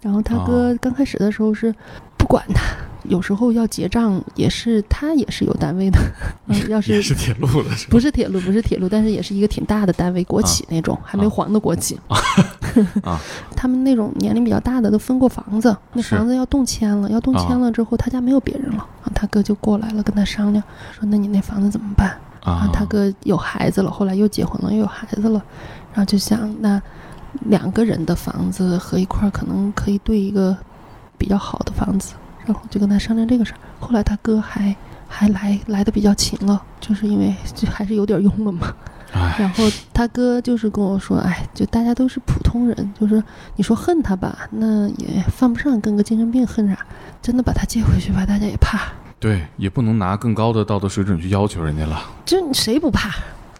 然后他哥哦刚开始的时候是不管他，有时候要结账也是他也是有单位的，嗯，要是是铁路的是？不是铁路不是铁路，但是也是一个挺大的单位，国企那种，还没啊黄的国企。啊 他们那种年龄比较大的都分过房子，那房子要动迁了，要动迁了之后，他家没有别人了，他哥就过来了，跟他商量说：“那你那房子怎么办？”啊，他哥有孩子了，后来又结婚了，又有孩子了，然后就想那两个人的房子合一块儿，可能可以对一个比较好的房子，然后就跟他商量这个事儿。后来他哥还还来来的比较勤了，就是因为就还是有点用了嘛。哎，然后他哥就是跟我说，哎，就大家都是普通人，就是你说恨他吧，那也犯不上跟个精神病恨啥，真的把他接回去吧，大家也怕。对，也不能拿更高的道德水准去要求人家了。这谁不怕？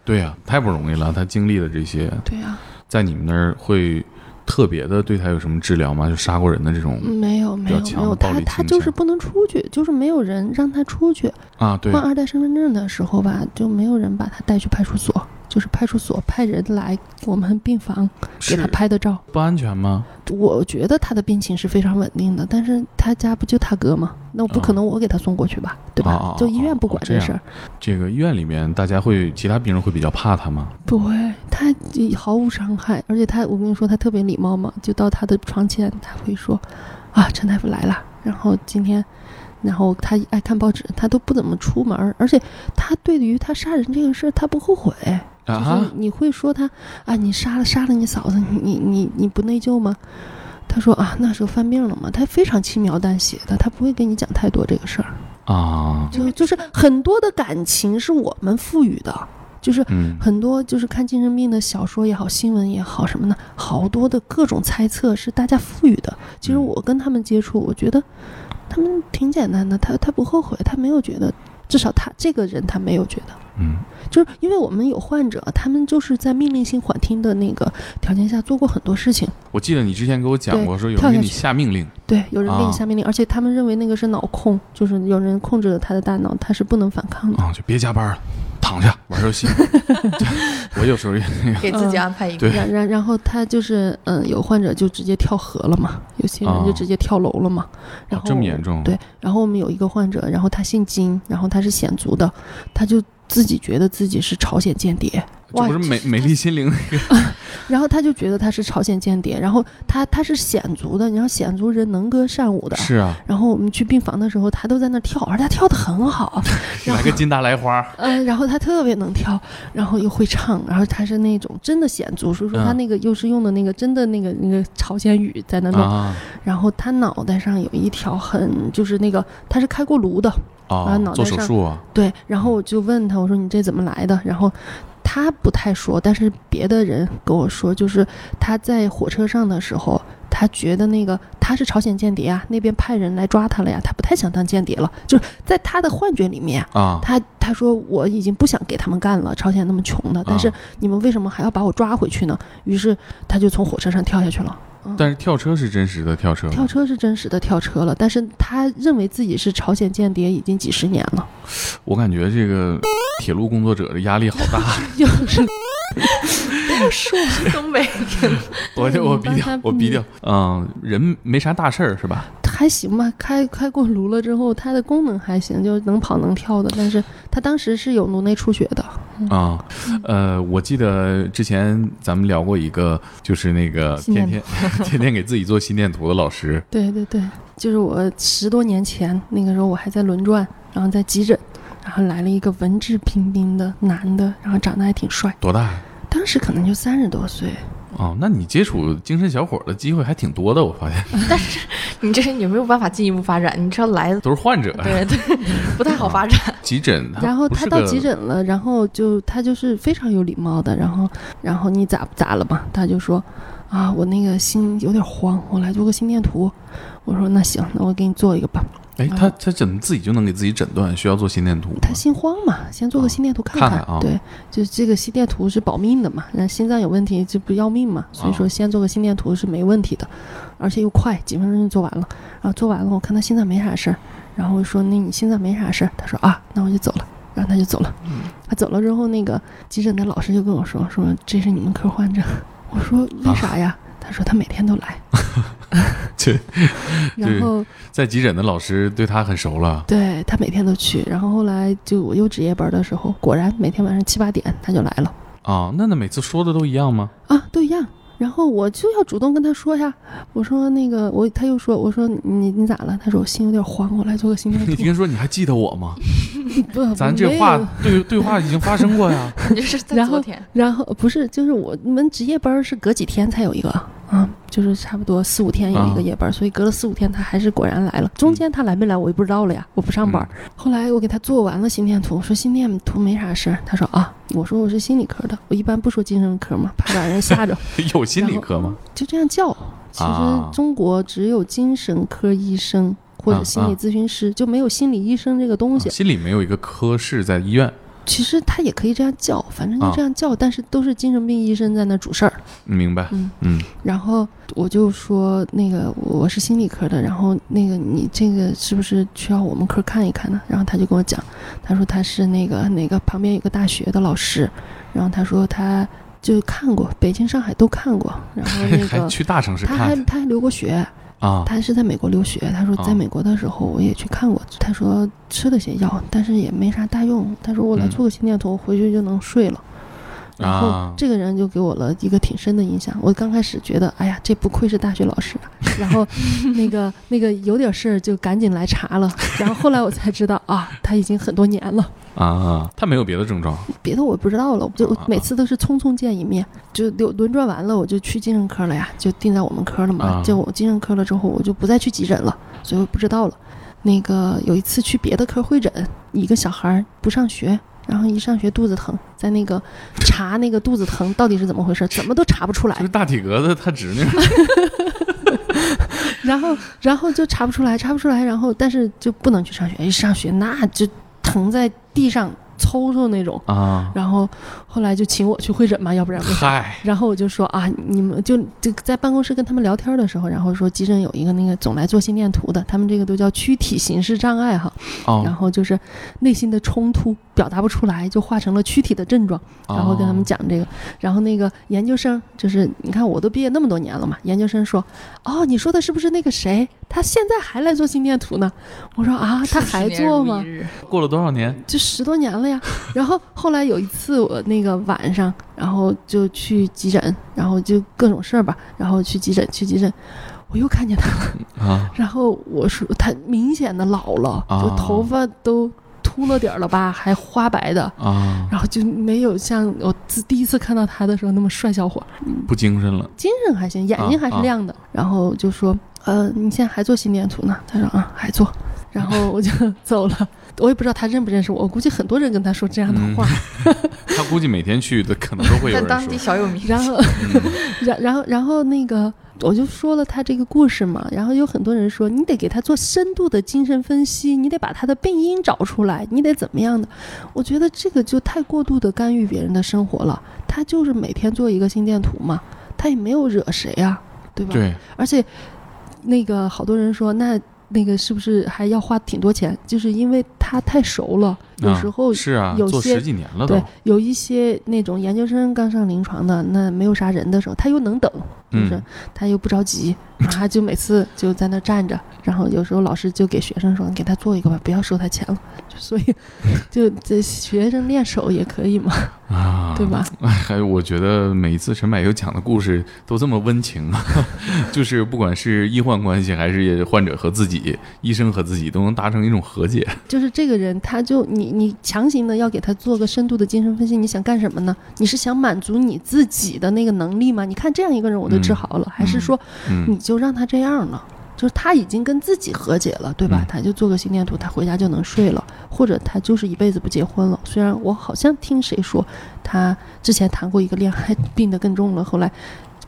对呀、太不容易了，他经历的这些，对呀、在你们那儿会特别的对他有什么治疗吗？就杀过人的这种没有没有没有，他他就是不能出去，就是没有人让他出去。啊？对换二代身份证的时候吧，就没有人把他带去派出所，就是派出所派人来我们病房给他拍的照。不安全吗？我觉得他的病情是非常稳定的，但是他家不就他哥吗？那我不可能我给他送过去吧，对吧？就医院不管哦这事儿，这个医院里面大家会，其他病人会比较怕他吗？不会，他毫无伤害，而且他，我跟你说，他特别礼貌嘛，就到他的床前，他会说：“啊，陈大夫来了。”然后今天，然后他爱看报纸，他都不怎么出门，而且他对于他杀人这个事儿，他不后悔。就是啊，你会说他啊，你杀了杀了你嫂子，你你你你不内疚吗？他说啊，那时候犯病了嘛，他非常轻描淡写的，他不会跟你讲太多这个事儿，啊，就就是很多的感情是我们赋予的，就是嗯，很多就是看精神病的小说也好，新闻也好什么的，好多的各种猜测是大家赋予的。其实嗯我跟他们接触，我觉得他们挺简单的，他他不后悔，他没有觉得，至少他这个人他没有觉得。嗯，就是因为我们有患者，他们就是在命令性缓听的那个条件下做过很多事情。我记得你之前给我讲过，说有人给你下命令，对，有人给啊你下命令，而且他们认为那个是脑控，就是有人控制了他的大脑，他是不能反抗的。啊，就别加班了，躺下玩游戏。我有时候也那个给自己安排一个。对然然然后他就是，嗯，有患者就直接跳河了嘛，有些人就啊直接跳楼了嘛。然后这么严重？对，然后我们有一个患者，然后他姓金，然后他是鲜族的，他就自己觉得自己是朝鲜间谍，这不是美美丽心灵 那个 然后他就觉得他是朝鲜间谍，然后他他是鲜族的，你知道鲜族人能歌善舞的。是啊，然后我们去病房的时候，他都在那跳，而且他跳的很好，来个金大来花，嗯，然后他特别能跳，然后又会唱，然后他是那种真的鲜族，所以说他嗯那个又是用的那个真的那个那个朝鲜语在那弄，啊然后他脑袋上有一条很就是那个他是开过颅的，啊，做脑袋上手术啊，对，然后我就问他，我说你这怎么来的？然后他不太说，但是别的人跟我说，就是他在火车上的时候，他觉得那个他是朝鲜间谍啊，那边派人来抓他了呀，他不太想当间谍了，就是在他的幻觉里面。啊，他他说我已经不想给他们干了，朝鲜那么穷的，但是啊你们为什么还要把我抓回去呢？于是他就从火车上跳下去了。嗯。但是跳车是真实的跳车，跳车是真实的跳车了，但是他认为自己是朝鲜间谍已经几十年了，我感觉这个铁路工作者的压力好大，说。东北人 我就我嗯逼掉，我逼掉，嗯，人没啥大事儿是吧？还行吧，开开过颅了之后，它的功能还行，就能跑能跳的。但是它当时是有颅内出血的，啊，呃，我记得之前咱们聊过一个，就是那个天天 天天给自己做心电图的老师，对对对，就是我十多年前那个时候我还在轮转，然后在急诊，然后来了一个文质彬彬的男的，然后长得还挺帅，多大呀？当时可能就三十多岁。哦，那你接触精神小伙的机会还挺多的，我发现 但是你这也没有办法进一步发展，你知道来的都是患者。对对，不太好发展。急诊，然后他到急诊了，然后就他就是非常有礼貌的，然后然后你咋咋了嘛？他就说啊，我那个心有点慌，我来做个心电图。我说那行，那我给你做一个吧。哎，他他怎么自己就能给自己诊断需要做心电图？他心慌嘛，先做个心电图看看看啊对，就这个心电图是保命的嘛，那心脏有问题这不要命嘛，所以说先做个心电图是没问题的，而且又快，几分钟就做完了。然后做完了，我看他心脏没啥事儿，然后我说那你心脏没啥事儿，他说啊，那我就走了。然后他就走了，他走了之后，那个急诊的老师就跟我说说这是你们科患者，我说为啥呀？他说他每天都来，去 然后在急诊的老师对他很熟了对他每天都去，然后后来就我又值夜班的时候，果然每天晚上七八点他就来了。啊。那那每次说的都一样吗？啊，都一样。然后我就要主动跟他说呀，我说那个我，他又说，我说你你咋了？他说我心有点慌，我来做个心电 图你图。听说你还记得我吗？不，咱这话对对话已经发生过呀。你是在然后昨天，然后不是，就是我你们值夜班是隔几天才有一个啊，就是差不多四五天有一啊个夜班，所以隔了四五天他还是果然来了。中间他来没来我就不知道了呀，我不上班。后来我给他做完了心电图，我说心电图没啥事儿，他说啊，我说我是心理科的，我一般不说精神科嘛，怕把人吓着。有心理科吗？就这样叫。其啊实中国只有精神科医生或者心理咨询师，就没有心理医生这个东西。啊心理没有一个科室在医院其实他也可以这样叫，反正就这样叫，但是都是精神病医生在那主事儿。明白，嗯嗯然后我就说那个我是心理科的，然后那个你这个是不是需要我们科看一看呢？然后他就跟我讲，他说他是那个哪个旁边有个大学的老师，然后他说他就看过北京、上海都看过，然后那 还个去大城市他还他还留过学，啊他是在美国留学。他说哦在美国的时候我也去看过，他说吃了些药，但是也没啥大用。他说我来嗯做个心电图，回去就能睡了。然后啊这个人就给我了一个挺深的印象。我刚开始觉得，哎呀，这不愧是大学老师啊。然后 那个那个有点事儿就赶紧来查了。然后后来我才知道啊，他已经很多年了。啊，他没有别的症状别的我不知道了，我就每次都是匆匆见一面，就轮轮转完了我就去精神科了呀，就定在我们科了嘛。啊就我精神科了之后，我就不再去急诊了，所以我不知道了。那个有一次去别的科会诊，一个小孩儿不上学，然后一上学肚子疼，在那个查那个肚子疼到底是怎么回事，怎么都查不出来就是。大体格子他侄女 然后然后就查不出来，查不出来，然后但是就不能去上学，一上学那就疼在地上抽抽那种。啊，然后后来就请我去会诊嘛，要不然为啥？嗨然后我就说啊，你们就就在办公室跟他们聊天的时候，然后说急诊有一个那个总来做心电图的，他们这个都叫躯体形式障碍哈，然哦，后就是内心的冲突表达不出来，就化成了躯体的症状，然后跟他们哦讲这个，然后那个研究生就是你看我都毕业那么多年了嘛，研究生说，哦，你说的是不是那个谁？他现在还来做心电图呢？我说啊，他 还做吗？过了多少年就十多年了呀。然后后来有一次我那个晚上，然后就去急诊，然后就各种事儿吧，然后去急诊去急诊，我又看见他了。啊然后我说他明显的老了，啊就头发都秃了点儿了吧，还花白的。啊，然后就没有像我自第一次看到他的时候那么帅小伙，不精神了精神还行，眼睛还是亮的。然后就说，呃，你现在还做心电图呢？他说啊，还做。然后我就走了，我也不知道他认不认识我，我估计很多人跟他说这样的话。他估计每天去的可能都会有人在 当地说，小有名。然后，嗯然然后然后那个我就说了他这个故事嘛，然后有很多人说你得给他做深度的精神分析，你得把他的病因找出来，你得怎么样的？我觉得这个就太过度的干预别人的生活了。他就是每天做一个心电图嘛，他也没有惹谁啊，对吧？对，而且那个好多人说那。那个是不是还要花挺多钱？就是因为他太熟了，有啊时候是啊，做有些十几年了都对，有一些那种研究生刚上临床的，那没有啥人的时候，他又能等，就是、嗯他又不着急，他就每次就在那站着，然后有时候老师就给学生说：“你给他做一个吧，不要收他钱了。”就所以，就这学生练手也可以嘛，啊，对吧？哎，还有我觉得每一次陈柏优讲的故事都这么温情啊，就是不管是医患关系，还是患者和自己、医生和自己，都能达成一种和解。就是这个人，他就你你强行的要给他做个深度的精神分析，你想干什么呢？你是想满足你自己的那个能力吗？你看这样一个人我都治好了，还是说嗯你就让他这样了？就是他已经跟自己和解了，对吧？嗯他就做个心电图，他回家就能睡了，或者他就是一辈子不结婚了。虽然我好像听谁说，他之前谈过一个恋爱，病得更重了，后来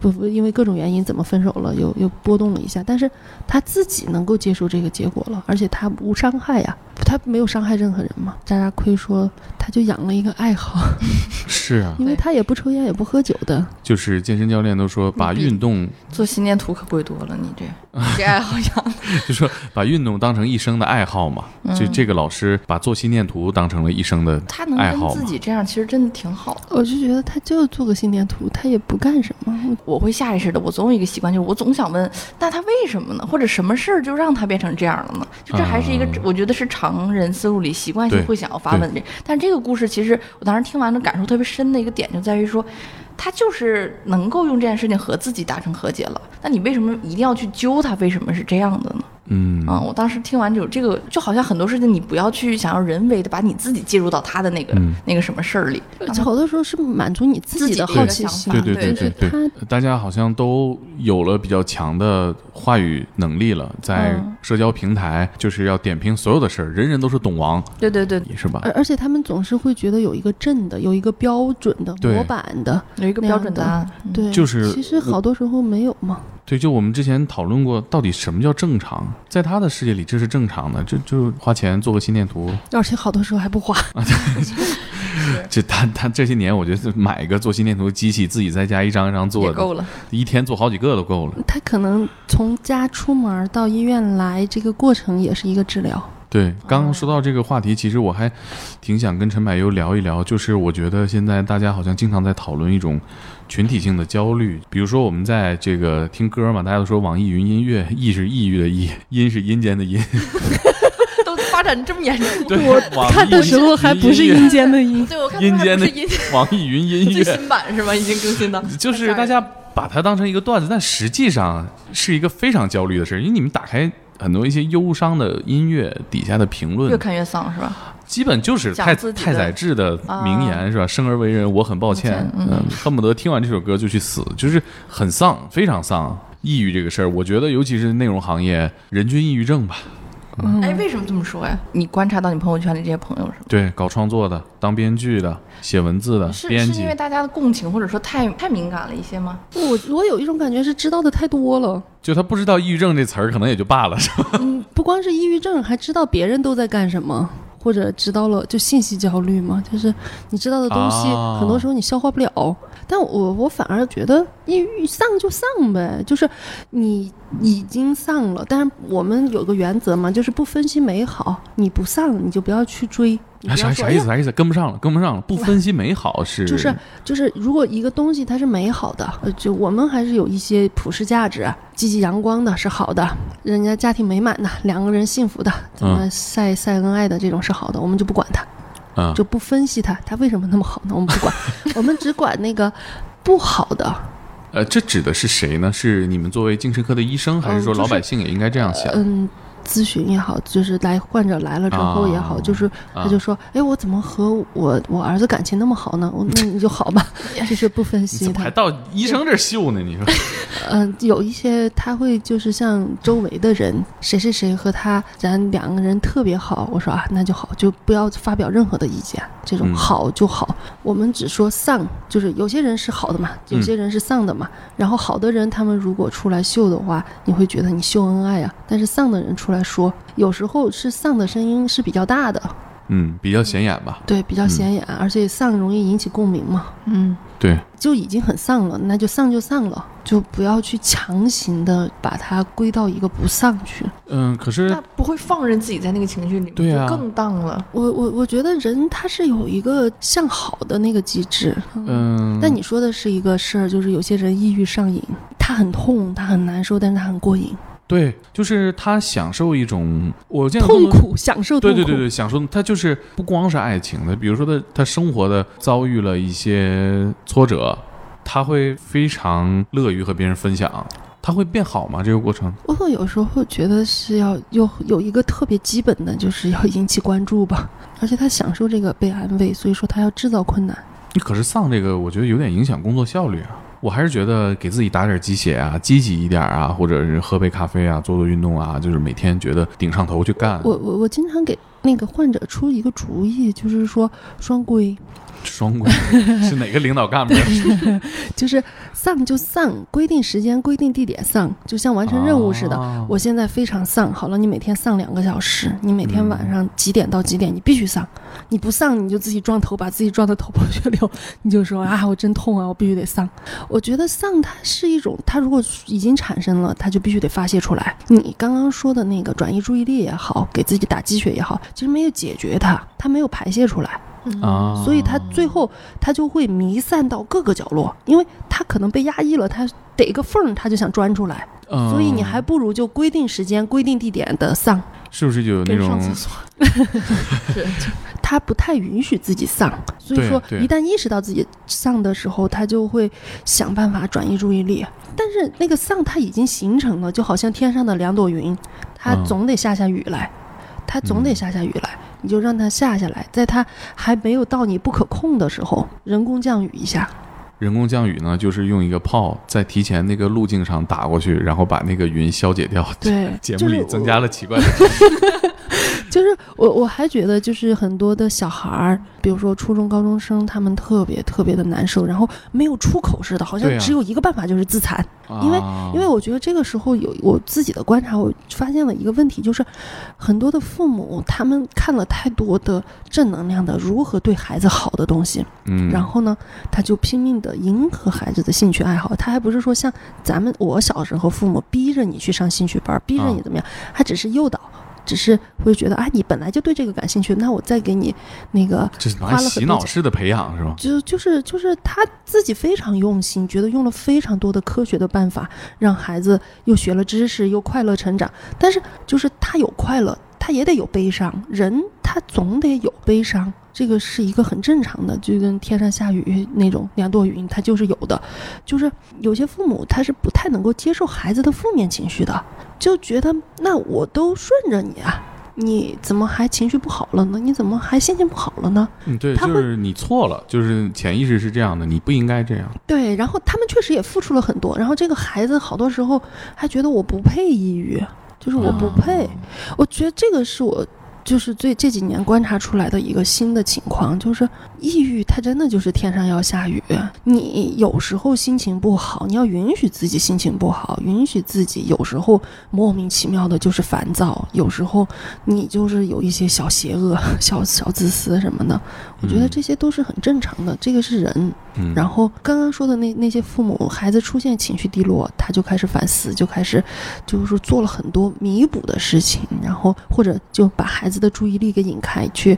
不不因为各种原因怎么分手了，又又波动了一下，但是他自己能够接受这个结果了，而且他无伤害呀，他没有伤害任何人嘛。渣渣亏说他就养了一个爱好，是啊，因为他也不抽烟也不喝酒的，就是健身教练都说，把运动做心电图可贵多了，你这你这爱好养，就说把运动当成一生的爱好嘛。就嗯这个老师把做心电图当成了一生的他能跟爱好嘛自己这样，其实真的挺好的。我就觉得他就做个心电图，他也不干什么。我会下意识的，我总有一个习惯，就是我总想问，那他为什么呢？或者什么事儿就让他变成这样了呢？就这还是一个，啊我觉得是常人思路里习惯性对会想要发问的。但这个故事其实我当时听完了，感受特别深的一个点就在于说，他就是能够用这件事情和自己达成和解了。那你为什么一定要去揪他？为什么是这样的呢？嗯。啊、我当时听完就有这个，就好像很多事情你不要去想要人为的把你自己介入到他的那个、嗯。那个什么事儿里，好多时候是满足你自己的好奇心，对对对对对他大家好像都有了比较强的话语能力了，在嗯社交平台就是要点评所有的事儿，人人都是懂王，对对对，是吧？而而且他们总是会觉得有一个正的，有一个标准的模板的，有一个标准答案，嗯对，就是其实好多时候没有嘛。对，就我们之前讨论过，到底什么叫正常？在他的世界里，这是正常的，这就花钱做个心电图，而且好多时候还不花，这 他他这些年，我觉得买一个做心电图机器，自己在家一张一张做的，也够了。一天做好几个都够了。他可能从家出门到医院来，这个过程也是一个治疗。对，刚刚说到这个话题，其实我还挺想跟陈柏优聊一聊，就是我觉得现在大家好像经常在讨论一种群体性的焦虑，比如说我们在这个听歌嘛，大家都说网易云音乐，抑是抑郁的抑，阴是阴间的阴。都发展这么严重？对，我看的时候还不是阴间的阴，对，我看乐阴间的的音网易云音乐最，新版是吧？已经更新的，就是大家把它当成一个段子，但实际上是一个非常焦虑的事儿，因为你们打开。很多一些忧伤的音乐底下的评论越，看越丧是吧？基本就是太太宰治的名言、是吧？生而为人，我很抱歉抱歉，嗯嗯，恨不得听完这首歌就去死，就是很丧，非常丧。抑郁这个事儿，我觉得尤其是内容行业，人均抑郁症吧。哎，为什么这么说呀？你观察到你朋友圈里这些朋友是吗？对，搞创作的、当编剧的、写文字的、是编辑是因为，大家的共情或者说太太敏感了一些吗？我我有一种感觉是知道的太多了。就他不知道抑郁症这词儿，可能也就罢了，是吧？嗯，不光是抑郁症，还知道别人都在干什么，或者知道了就信息焦虑嘛，就是你知道的东西，啊很多时候你消化不了。但我我反而觉得抑郁丧就丧呗，就是你已经丧了，但是我们有个原则嘛，就是不分析美好，你不丧你就不要去追。啥啥意思？啥意思？跟不上了，跟不上了。不分析美好是就是就是，如果一个东西它是美好的，呃，就我们还是有一些普世价值，积极阳光的是好的，人家家庭美满的，两个人幸福的，怎么晒晒恩爱的这种是好的，我们就不管它，嗯就不分析它，它为什么那么好呢？我们不管，我们只管那个不好的。呃，这指的是谁呢？是你们作为精神科的医生，还是说老百姓也应该这样想？嗯，咨询也好，就是来患者来了之后也好，啊就是他就说，哎，我怎么和我我儿子感情那么好呢？我那你就好吧，就是不分析他还。到医生这儿秀呢？你说嗯、有一些他会就是像周围的人，谁谁谁和他，咱两个人特别好，我说啊，那就好，就不要发表任何的意见，这种嗯好就好。我们只说丧，就是有些人是好的嘛，有些人是丧的嘛。然后好的人，他们如果出来秀的话，你会觉得你秀恩爱啊。但是丧的人出来说，有时候是丧的声音是比较大的，嗯，比较显眼吧？对，比较显眼，而且丧容易引起共鸣嘛。嗯，对，就已经很丧了，那就丧就丧了，就不要去强行的把它归到一个不丧去。嗯，可是那不会放任自己在那个情绪里面，对啊就更荡了。我我我觉得人他是有一个向好的那个机制，嗯，但你说的是一个事儿，就是有些人抑郁上瘾，他很痛，他很难受，但是他很过瘾，对，就是他享受一种我见过。痛苦享受。对对对对，享受他就是不光是爱情的，比如说他他生活的遭遇了一些挫折，他会非常乐于和别人分享，他会变好吗？这个过程？我会有时候会觉得是要有有一个特别基本的，就是要引起关注吧，而且他享受这个被安慰，所以说他要制造困难。你可是丧这个，我觉得有点影响工作效率啊。我还是觉得给自己打点鸡血啊，积极一点啊，或者是喝杯咖啡啊，做做运动啊，就是每天觉得顶上头去干。我我我经常给那个患者出一个主意，就是说双规，双规 是哪个领导干部？就是丧就丧，规定时间、规定地点丧，就像完成任务似的。啊我现在非常丧，好了，你每天丧两个小时，你每天晚上几点到几点，你必须丧，你不丧你就自己撞头，把自己撞得头破血流，你就说啊，我真痛啊，我必须得丧。我觉得丧它是一种，它如果已经产生了，它就必须得发泄出来。你刚刚说的那个转移注意力也好，给自己打鸡血也好，其实没有解决它，它没有排泄出来。啊，所以他最后他就会弥散到各个角落，因为他可能被压抑了，他逮个缝儿他就想钻出来，嗯。所以你还不如就规定时间、规定地点的丧，是不是就有那跟上种 厕所是他不太允许自己丧，所以说一旦意识到自己丧的时候，他就会想办法转移注意力。但是那个丧他已经形成了，就好像天上的两朵云，它嗯。总得下下雨来，它总得下下雨来，你就让它下下来，在它还没有到你不可控的时候，人工降雨一下。人工降雨呢？就是用一个炮在提前那个路径上打过去，然后把那个云消解掉。对 节目里增加了奇怪的。就是我我还觉得，就是很多的小孩儿，比如说初中高中生，他们特别特别的难受，然后没有出口似的，好像只有一个办法就是自残。因为啊因为我觉得这个时候有我自己的观察，我发现了一个问题，就是很多的父母他们看了太多的正能量的如何对孩子好的东西，嗯，然后呢，他就拼命的迎合孩子的兴趣爱好，他还不是说像咱们我小时候父母逼着你去上兴趣班，逼着你怎么样，他只是诱导。只是会觉得啊，你本来就对这个感兴趣，那我再给你那个这是拿洗脑式的培养是吗？就就是就是他自己非常用心，觉得用了非常多的科学的办法，让孩子又学了知识，又快乐成长。但是就是他有快乐，他也得有悲伤，人他总得有悲伤，这个是一个很正常的，就跟天上下雨那种两朵云，它就是有的。就是有些父母他是不太能够接受孩子的负面情绪的，就觉得那我都顺着你啊。你怎么还情绪不好了呢？你怎么还心情不好了呢？嗯，对，就是你错了，就是潜意识是这样的，你不应该这样。对，然后他们确实也付出了很多，然后这个孩子好多时候还觉得我不配抑郁，就是我不配。我觉得这个是我就是最这几年观察出来的一个新的情况，就是抑郁它真的就是天上要下雨。你有时候心情不好，你要允许自己心情不好，允许自己有时候莫名其妙的就是烦躁，有时候你就是有一些小邪恶、小小自私什么的。我觉得嗯这些都是很正常的，这个是人。嗯，然后刚刚说的那那些父母，孩子出现情绪低落，他就开始反思，就开始就是做了很多弥补的事情，然后或者就把孩子的注意力给引开去。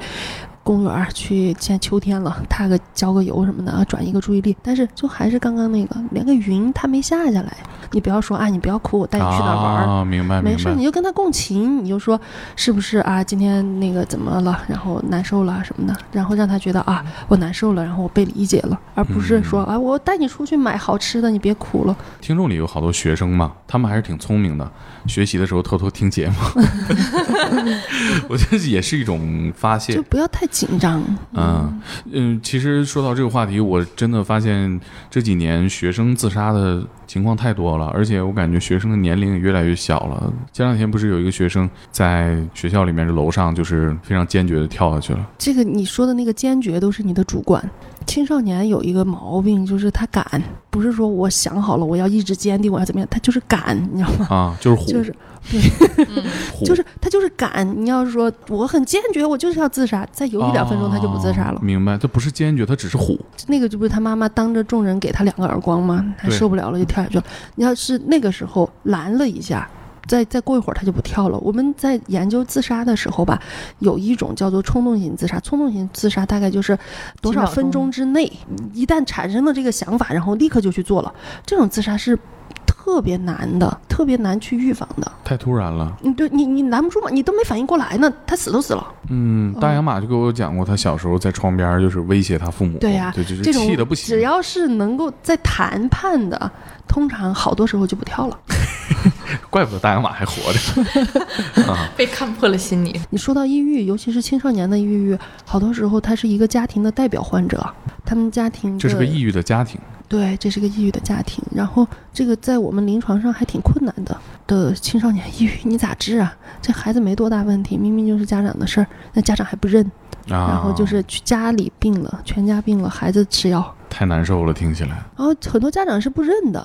公园去，现在秋天了，踏个浇个油什么的，啊转移个注意力。但是就还是刚刚那个，连个云它没下下来。你不要说啊，你不要哭，我带你去哪儿玩儿。啊，明白没事，你。就跟他共情，你就说是不是啊？今天那个怎么了？然后难受了什么的，然后让他觉得啊，我难受了，然后我被理解了，而不是说啊，我带你出去买好吃的，你别哭了。听众里有好多学生嘛，他们还是挺聪明的，学习的时候偷偷听节目，我觉得也是一种发泄就。不要太紧张。嗯嗯，其实说到这个话题，我真的发现这几年学生自杀的情况太多了，而且我感觉学生的年龄也越来越小了。前两天不是有一个学生在学校里面的楼上，就是非常坚决的跳下去了。这个你说的那个坚决都是你的主观。青少年有一个毛病，就是他敢，不是说我想好了我要意志坚定，我要怎么样，他就是敢，你知道吗？啊，就是虎，就是 虎，就是他就是敢。你要是说我很坚决，我就是要自杀，再犹豫两分钟他就不自杀了哦。明白，他不是坚决，他只是虎。那个就不是他妈妈当着众人给他两个耳光吗？他受不了了就跳下去了。你要是那个时候拦了一下。再再过一会儿他就不跳了。我们在研究自杀的时候吧，有一种叫做冲动型自杀。冲动型自杀大概就是多少分钟之内，一旦产生了这个想法，然后立刻就去做了。这种自杀是特别难的，特别难去预防的。太突然了。你对你你拦不住嘛，你都没反应过来呢，他死都死了。嗯，大洋马就给我讲过，他小时候在窗边就是威胁他父母，对呀对，就是气的不行。只要是能够在谈判的，通常好多时候就不跳了。怪不得大洋马还活着 啊！被看破了心理。你说到抑郁，尤其是青少年的抑郁，好多时候他是一个家庭的代表患者，他们家庭这是个抑郁的家庭，对，这是个抑郁的家庭。然后这个在我们临床上还挺困难的的青少年抑郁，你咋治啊？这孩子没多大问题，明明就是家长的事儿，那家长还不认，啊，然后就是去家里病了，全家病了，孩子吃药。太难受了，听起来。然后很多家长是不认的，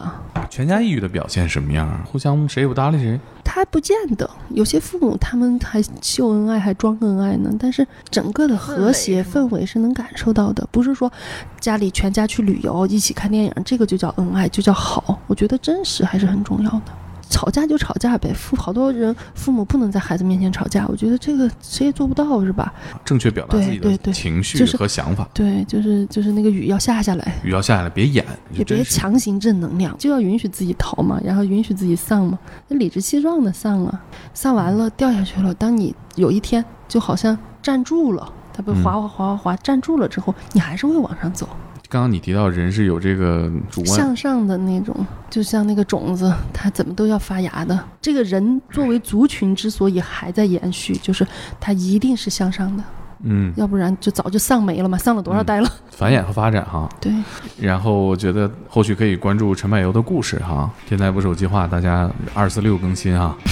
全家抑郁的表现什么样啊？互相谁也不搭理谁？他不见得，有些父母他们还秀恩爱，还装恩爱呢。但是整个的和谐氛围是能感受到的，不是说家里全家去旅游，一起看电影，这个就叫恩爱，就叫好。我觉得真实还是很重要的。吵架就吵架呗，父好多人父母不能在孩子面前吵架，我觉得这个谁也做不到，是吧？正确表达自己的情绪和想法，对，就是就是那个雨要下下来，雨要下下来，别演，也别强行正能量，就要允许自己逃嘛，然后允许自己丧嘛，那理直气壮的丧啊，丧完了掉下去了。当你有一天就好像站住了，它不嗯。滑滑滑滑滑站住了之后，你还是会往上走，刚刚你提到人是有这个主观，向上的那种，就像那个种子，它怎么都要发芽的。这个人作为族群之所以还在延续，就是它一定是向上的，嗯，要不然就早就丧没了嘛，丧了多少代了？繁衍和发展哈。对，然后我觉得后续可以关注陈柏油的故事哈。天才捕手计划，大家二四六更新哈。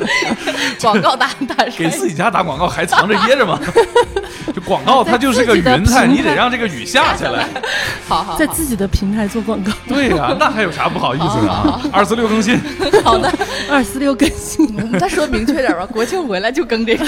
广告打打给自己家打广告还藏着掖着吗？就广告它就是个云彩，你得让这个雨下下来。好好在自己的平台做广告，对呀、那还有啥不好意思的啊？二四六更新，好的，二四六更新。我们再说明确点吧，国庆回来就更这个。